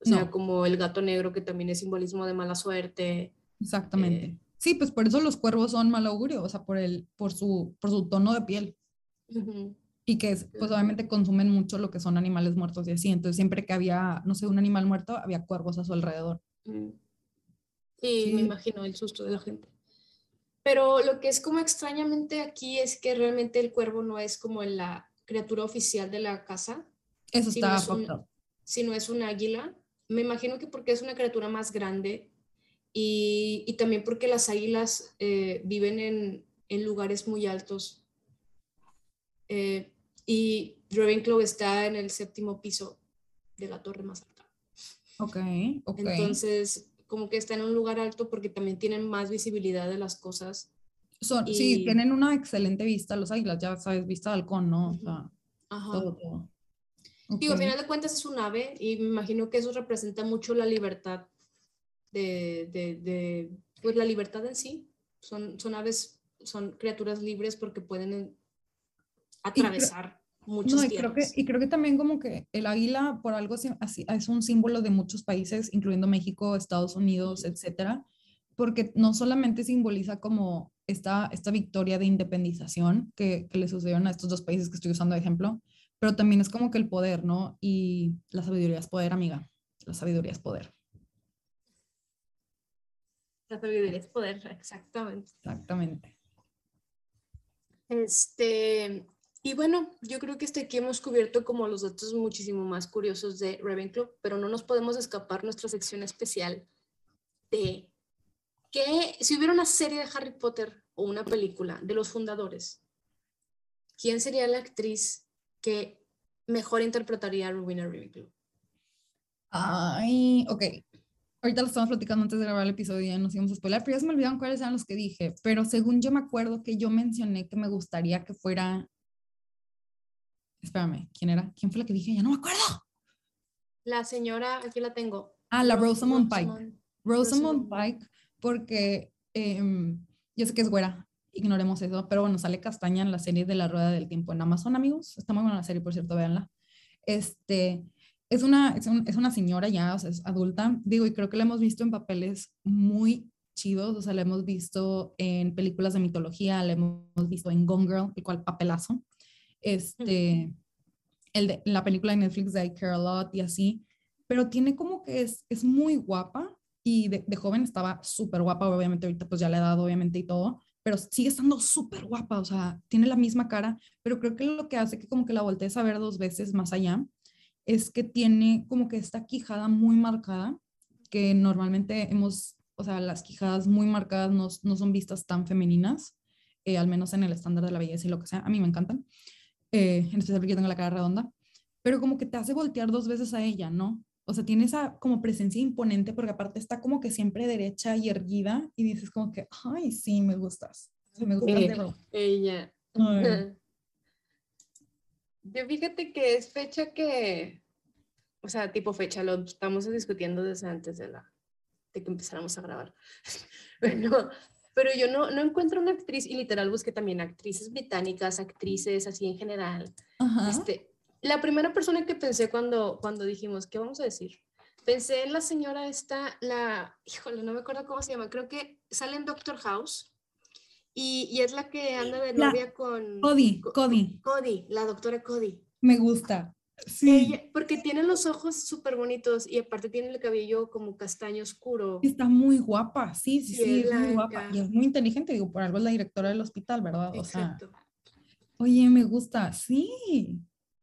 [SPEAKER 4] O sea,
[SPEAKER 3] No.
[SPEAKER 4] como el gato negro que también es simbolismo de mala suerte.
[SPEAKER 3] Exactamente.
[SPEAKER 4] Eh.
[SPEAKER 3] Sí, pues por eso los cuervos son mal augurio, o sea, por el, por su, por su tono de piel.
[SPEAKER 4] Ujú.
[SPEAKER 3] Y que es, pues obviamente consumen mucho lo que son animales muertos y así. Entonces siempre que había, no sé, un animal muerto, había cuervos a su alrededor.
[SPEAKER 4] Mm. Sí, me
[SPEAKER 3] Sí.
[SPEAKER 4] imagino el susto de la gente. Pero lo que es como extrañamente aquí es que realmente el cuervo no es como la criatura oficial de la casa,
[SPEAKER 3] Eso
[SPEAKER 4] Sí,
[SPEAKER 3] está
[SPEAKER 4] es un- sino es un águila. Me imagino que porque es una criatura más grande y, y también porque las águilas eh, viven en, en lugares muy altos. Eh, y Ravenclaw está en el séptimo piso de la torre más alta.
[SPEAKER 3] Ok, ok.
[SPEAKER 4] Entonces, como que está en un lugar alto porque también tienen más visibilidad de las cosas.
[SPEAKER 3] Son, Sí,
[SPEAKER 4] y-
[SPEAKER 3] tienen una excelente vista los águilas, ya sabes, vista de halcón, ¿no? O sea,
[SPEAKER 4] Ajá.
[SPEAKER 3] todo, todo.
[SPEAKER 4] Digo, al final de cuentas es un ave y me imagino que eso representa mucho la libertad de, de, de, pues la libertad en sí. Son, son aves, son criaturas libres porque pueden en- atravesar muchas
[SPEAKER 3] No, y creo, que, y creo que también como que el águila por algo así- es un símbolo de muchos países, incluyendo México, Estados Unidos, etcétera, porque no solamente simboliza como esta, esta victoria de independización que, que le sucedieron a estos dos países que estoy usando de ejemplo, pero también es como que el poder, ¿no? Y la sabiduría es poder, amiga. La sabiduría es poder.
[SPEAKER 4] La sabiduría es poder, exactamente.
[SPEAKER 3] Exactamente.
[SPEAKER 4] Este, y bueno, yo creo que hasta aquí hemos cubierto como los datos muchísimo más curiosos de Ravenclaw, pero no nos podemos escapar nuestra sección especial de que si hubiera una serie de Harry Potter o una película de los fundadores, ¿quién sería la actriz que mejor interpretaría a Rowena Ravenclaw?
[SPEAKER 3] Ay, ok. Ahorita lo estamos platicando antes de grabar el episodio y nos íbamos a spoiler, pero ya se me olvidaron cuáles eran los que dije. Pero según yo me acuerdo que yo mencioné que me gustaría que fuera. Espérame, ¿quién era? ¿Quién fue la que dije? Ya no me acuerdo.
[SPEAKER 4] La señora, aquí la tengo.
[SPEAKER 3] Ah, la
[SPEAKER 4] Ros-
[SPEAKER 3] Rosamund Pike.
[SPEAKER 4] Rosamund.
[SPEAKER 3] Pike, porque em, yo sé que es güera, ignoremos eso, pero bueno, sale castaña en la serie de La Rueda del Tiempo en Amazon, amigos. Está muy buena la serie, por cierto, véanla. Este, es una, es, un- es una señora ya, o sea, es adulta, digo, y creo que la hemos visto en papeles muy chidos, o sea, la hemos visto en películas de mitología, la hemos visto en Gone Girl, el cual papelazo. Este, el de, la película de Netflix de I Care a Lot y así, pero tiene como que es, es muy guapa y de, de joven estaba súper guapa, obviamente ahorita pues ya la edad obviamente y todo, pero sigue estando súper guapa, o sea, tiene la misma cara, pero creo que lo que hace que como que la voltees a ver dos veces más allá es que tiene como que esta quijada muy marcada, que normalmente hemos, o sea, las quijadas muy marcadas no, no son vistas tan femeninas, eh, al menos en el estándar de la belleza y lo que sea, a mí me encantan, eh, en especial porque yo tengo la cara redonda, pero como que te hace voltear dos veces a ella, ¿no? O sea, tiene esa como presencia imponente porque aparte está como que siempre derecha y erguida y dices como que, ay, sí, me gustas. Sí, me gustas de
[SPEAKER 4] Eh,
[SPEAKER 3] verdad.
[SPEAKER 4] Ella.
[SPEAKER 3] Ay.
[SPEAKER 4] Yo fíjate que es fecha que, o sea, tipo fecha, lo estamos discutiendo desde antes de, la, de que empezáramos a grabar. Pero, pero yo no, no encuentro una actriz, y literal busqué también actrices británicas, actrices así en general.
[SPEAKER 3] Ajá.
[SPEAKER 4] Este, la primera persona que pensé cuando, cuando dijimos, ¿qué vamos a decir? Pensé en la señora esta, la, híjole, no me acuerdo cómo se llama, creo que sale en Doctor House y, y es la que anda de
[SPEAKER 3] La-
[SPEAKER 4] novia con
[SPEAKER 3] Cody,
[SPEAKER 4] co-
[SPEAKER 3] Cody,
[SPEAKER 4] Cody, la doctora Cody.
[SPEAKER 3] me gusta. Sí,
[SPEAKER 4] Ella- porque tiene los ojos súper bonitos y aparte tiene el cabello como castaño oscuro.
[SPEAKER 3] está muy guapa, sí, sí, sí,
[SPEAKER 4] es
[SPEAKER 3] muy guapa. Y es muy inteligente, digo, por algo es la directora del hospital, ¿verdad? O sea,
[SPEAKER 4] Exacto.
[SPEAKER 3] oye, me gusta, sí,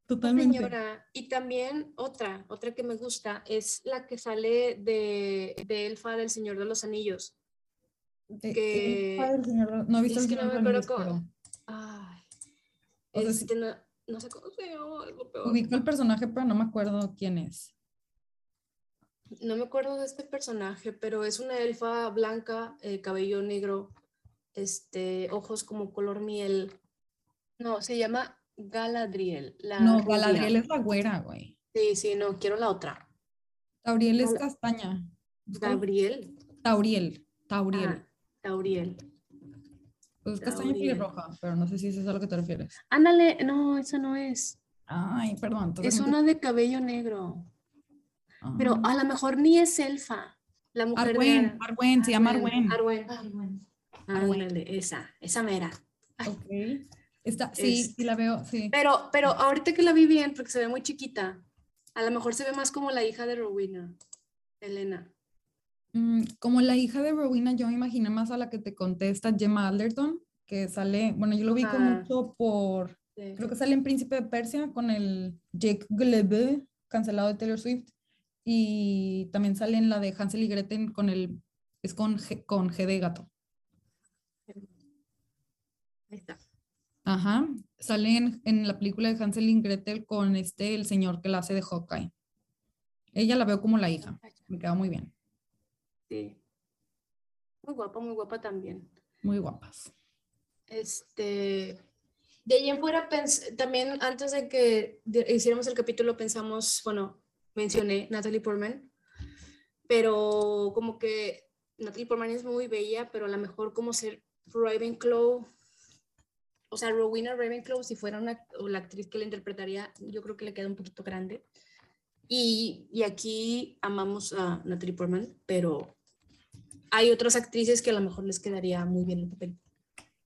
[SPEAKER 3] totalmente.
[SPEAKER 4] Señora, y también otra, otra que me gusta es la que sale de, de Elfa del Señor de los Anillos.
[SPEAKER 3] Eh,
[SPEAKER 4] que-
[SPEAKER 3] eh, señor, no he visto
[SPEAKER 4] es
[SPEAKER 3] el
[SPEAKER 4] que no me acuerdo cómo- Ay,
[SPEAKER 3] O sea, sí-
[SPEAKER 4] este, no, no sé cómo se llama, es lo
[SPEAKER 3] pero
[SPEAKER 4] peor.
[SPEAKER 3] ubico el personaje, pero no me acuerdo quién es.
[SPEAKER 4] No me acuerdo de este personaje, pero es una elfa blanca, eh, cabello negro, este, ojos como color miel. No, se llama Galadriel. La
[SPEAKER 3] No,
[SPEAKER 4] rubia.
[SPEAKER 3] Galadriel es la güera, güey.
[SPEAKER 4] Sí, sí, no, quiero la otra.
[SPEAKER 3] Tauriel es
[SPEAKER 4] Gala-
[SPEAKER 3] castaña.
[SPEAKER 4] Gabriel.
[SPEAKER 3] Tauriel, Tauriel.
[SPEAKER 4] Ah, Tauriel.
[SPEAKER 3] Pues es castaña pelirroja, pero no sé si es eso a lo que te refieres.
[SPEAKER 4] Ándale, no, esa no es.
[SPEAKER 3] Ay, perdón.
[SPEAKER 4] Es una de cabello negro. Pero
[SPEAKER 3] Ah.
[SPEAKER 4] a lo mejor ni es elfa. La mujer
[SPEAKER 3] Arwen,
[SPEAKER 4] de
[SPEAKER 3] Arwen, se llama Arwen.
[SPEAKER 4] Arwen.
[SPEAKER 1] Arwen.
[SPEAKER 3] Arwen.
[SPEAKER 4] Ándale, esa, esa mera.
[SPEAKER 3] Ok. Está, sí,
[SPEAKER 4] Es-
[SPEAKER 3] sí la veo, sí.
[SPEAKER 4] Pero, pero ahorita que la vi bien, porque se ve muy chiquita, a lo mejor se ve más como la hija de Rowena, Elena.
[SPEAKER 3] Mm, como la hija de Rowena, yo me imaginé más a la que te contesta Gemma Alderton, que sale, bueno, yo lo ubico
[SPEAKER 4] Ajá.
[SPEAKER 3] mucho por,
[SPEAKER 4] Sí.
[SPEAKER 3] creo que sale en Príncipe de Persia con el Jake Gyllenhaal, cancelado de Taylor Swift, y también sale en la de Hansel y Gretel con el, es con G, con G de gato.
[SPEAKER 4] Ahí está.
[SPEAKER 3] Ajá, sale en, en la película de Hansel y Gretel con este, el señor que la hace de Hawkeye. Ella la veo como la hija, me queda muy bien,
[SPEAKER 4] Sí. Muy guapa, muy guapa también.
[SPEAKER 3] muy guapas.
[SPEAKER 4] Este, de ahí en fuera, pens- también antes de que hiciéramos el capítulo, pensamos, bueno, mencioné Natalie Portman, pero como que Natalie Portman es muy bella, pero a lo mejor como ser Ravenclaw, o sea, Rowena Ravenclaw, si fuera una, o la actriz que la interpretaría, yo creo que le queda un poquito grande. Y, y aquí amamos a Natalie Portman, pero hay otras actrices que a lo mejor les quedaría muy bien el papel.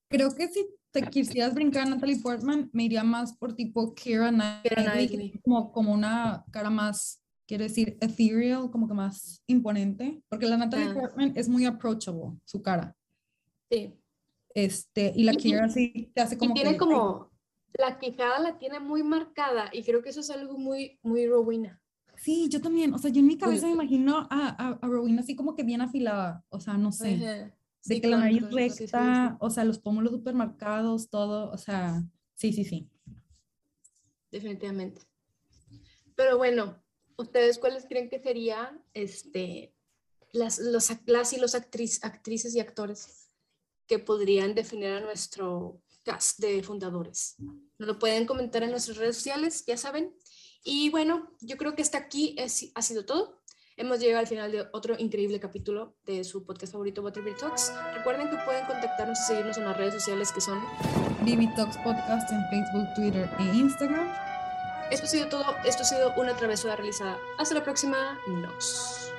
[SPEAKER 3] Creo que si te quisieras brincar a Natalie Portman, me iría más por tipo Keira Knightley, como, como una cara más, quiero decir, ethereal, como que más imponente, porque la Natalie
[SPEAKER 4] Ah.
[SPEAKER 3] Portman es muy approachable, su cara.
[SPEAKER 4] Sí.
[SPEAKER 3] Este, y la Keira sí te hace como
[SPEAKER 4] y tiene
[SPEAKER 3] que-
[SPEAKER 4] como, la quijada la tiene muy marcada y creo que eso es algo muy, muy Rowena.
[SPEAKER 3] Sí, yo también, o sea, yo en mi cabeza me imagino a, a, a Rowena así como que bien afilada, o sea, no sé.
[SPEAKER 4] Ajá.
[SPEAKER 3] de
[SPEAKER 4] Sí,
[SPEAKER 3] que la nariz
[SPEAKER 4] con- sí, sí, sí.
[SPEAKER 3] recta, o sea, los pómulos súper marcados, todo, o sea, sí, sí, sí.
[SPEAKER 4] definitivamente. Pero bueno, ¿ustedes cuáles creen que serían este, las, los, las y los actriz, actrices y actores que podrían definir a nuestro cast de fundadores? Nos lo pueden comentar en nuestras redes sociales, ya saben. Y bueno, yo creo que hasta aquí es- ha sido todo. Hemos llegado al final de otro increíble capítulo de su podcast favorito, Butterbeer Talks. Recuerden que pueden contactarnos y seguirnos en las redes sociales que son
[SPEAKER 3] BB Talks Podcast en Facebook, Twitter e Instagram.
[SPEAKER 4] Esto ha sido todo. Esto ha sido una travesura realizada. Hasta la próxima. Nos.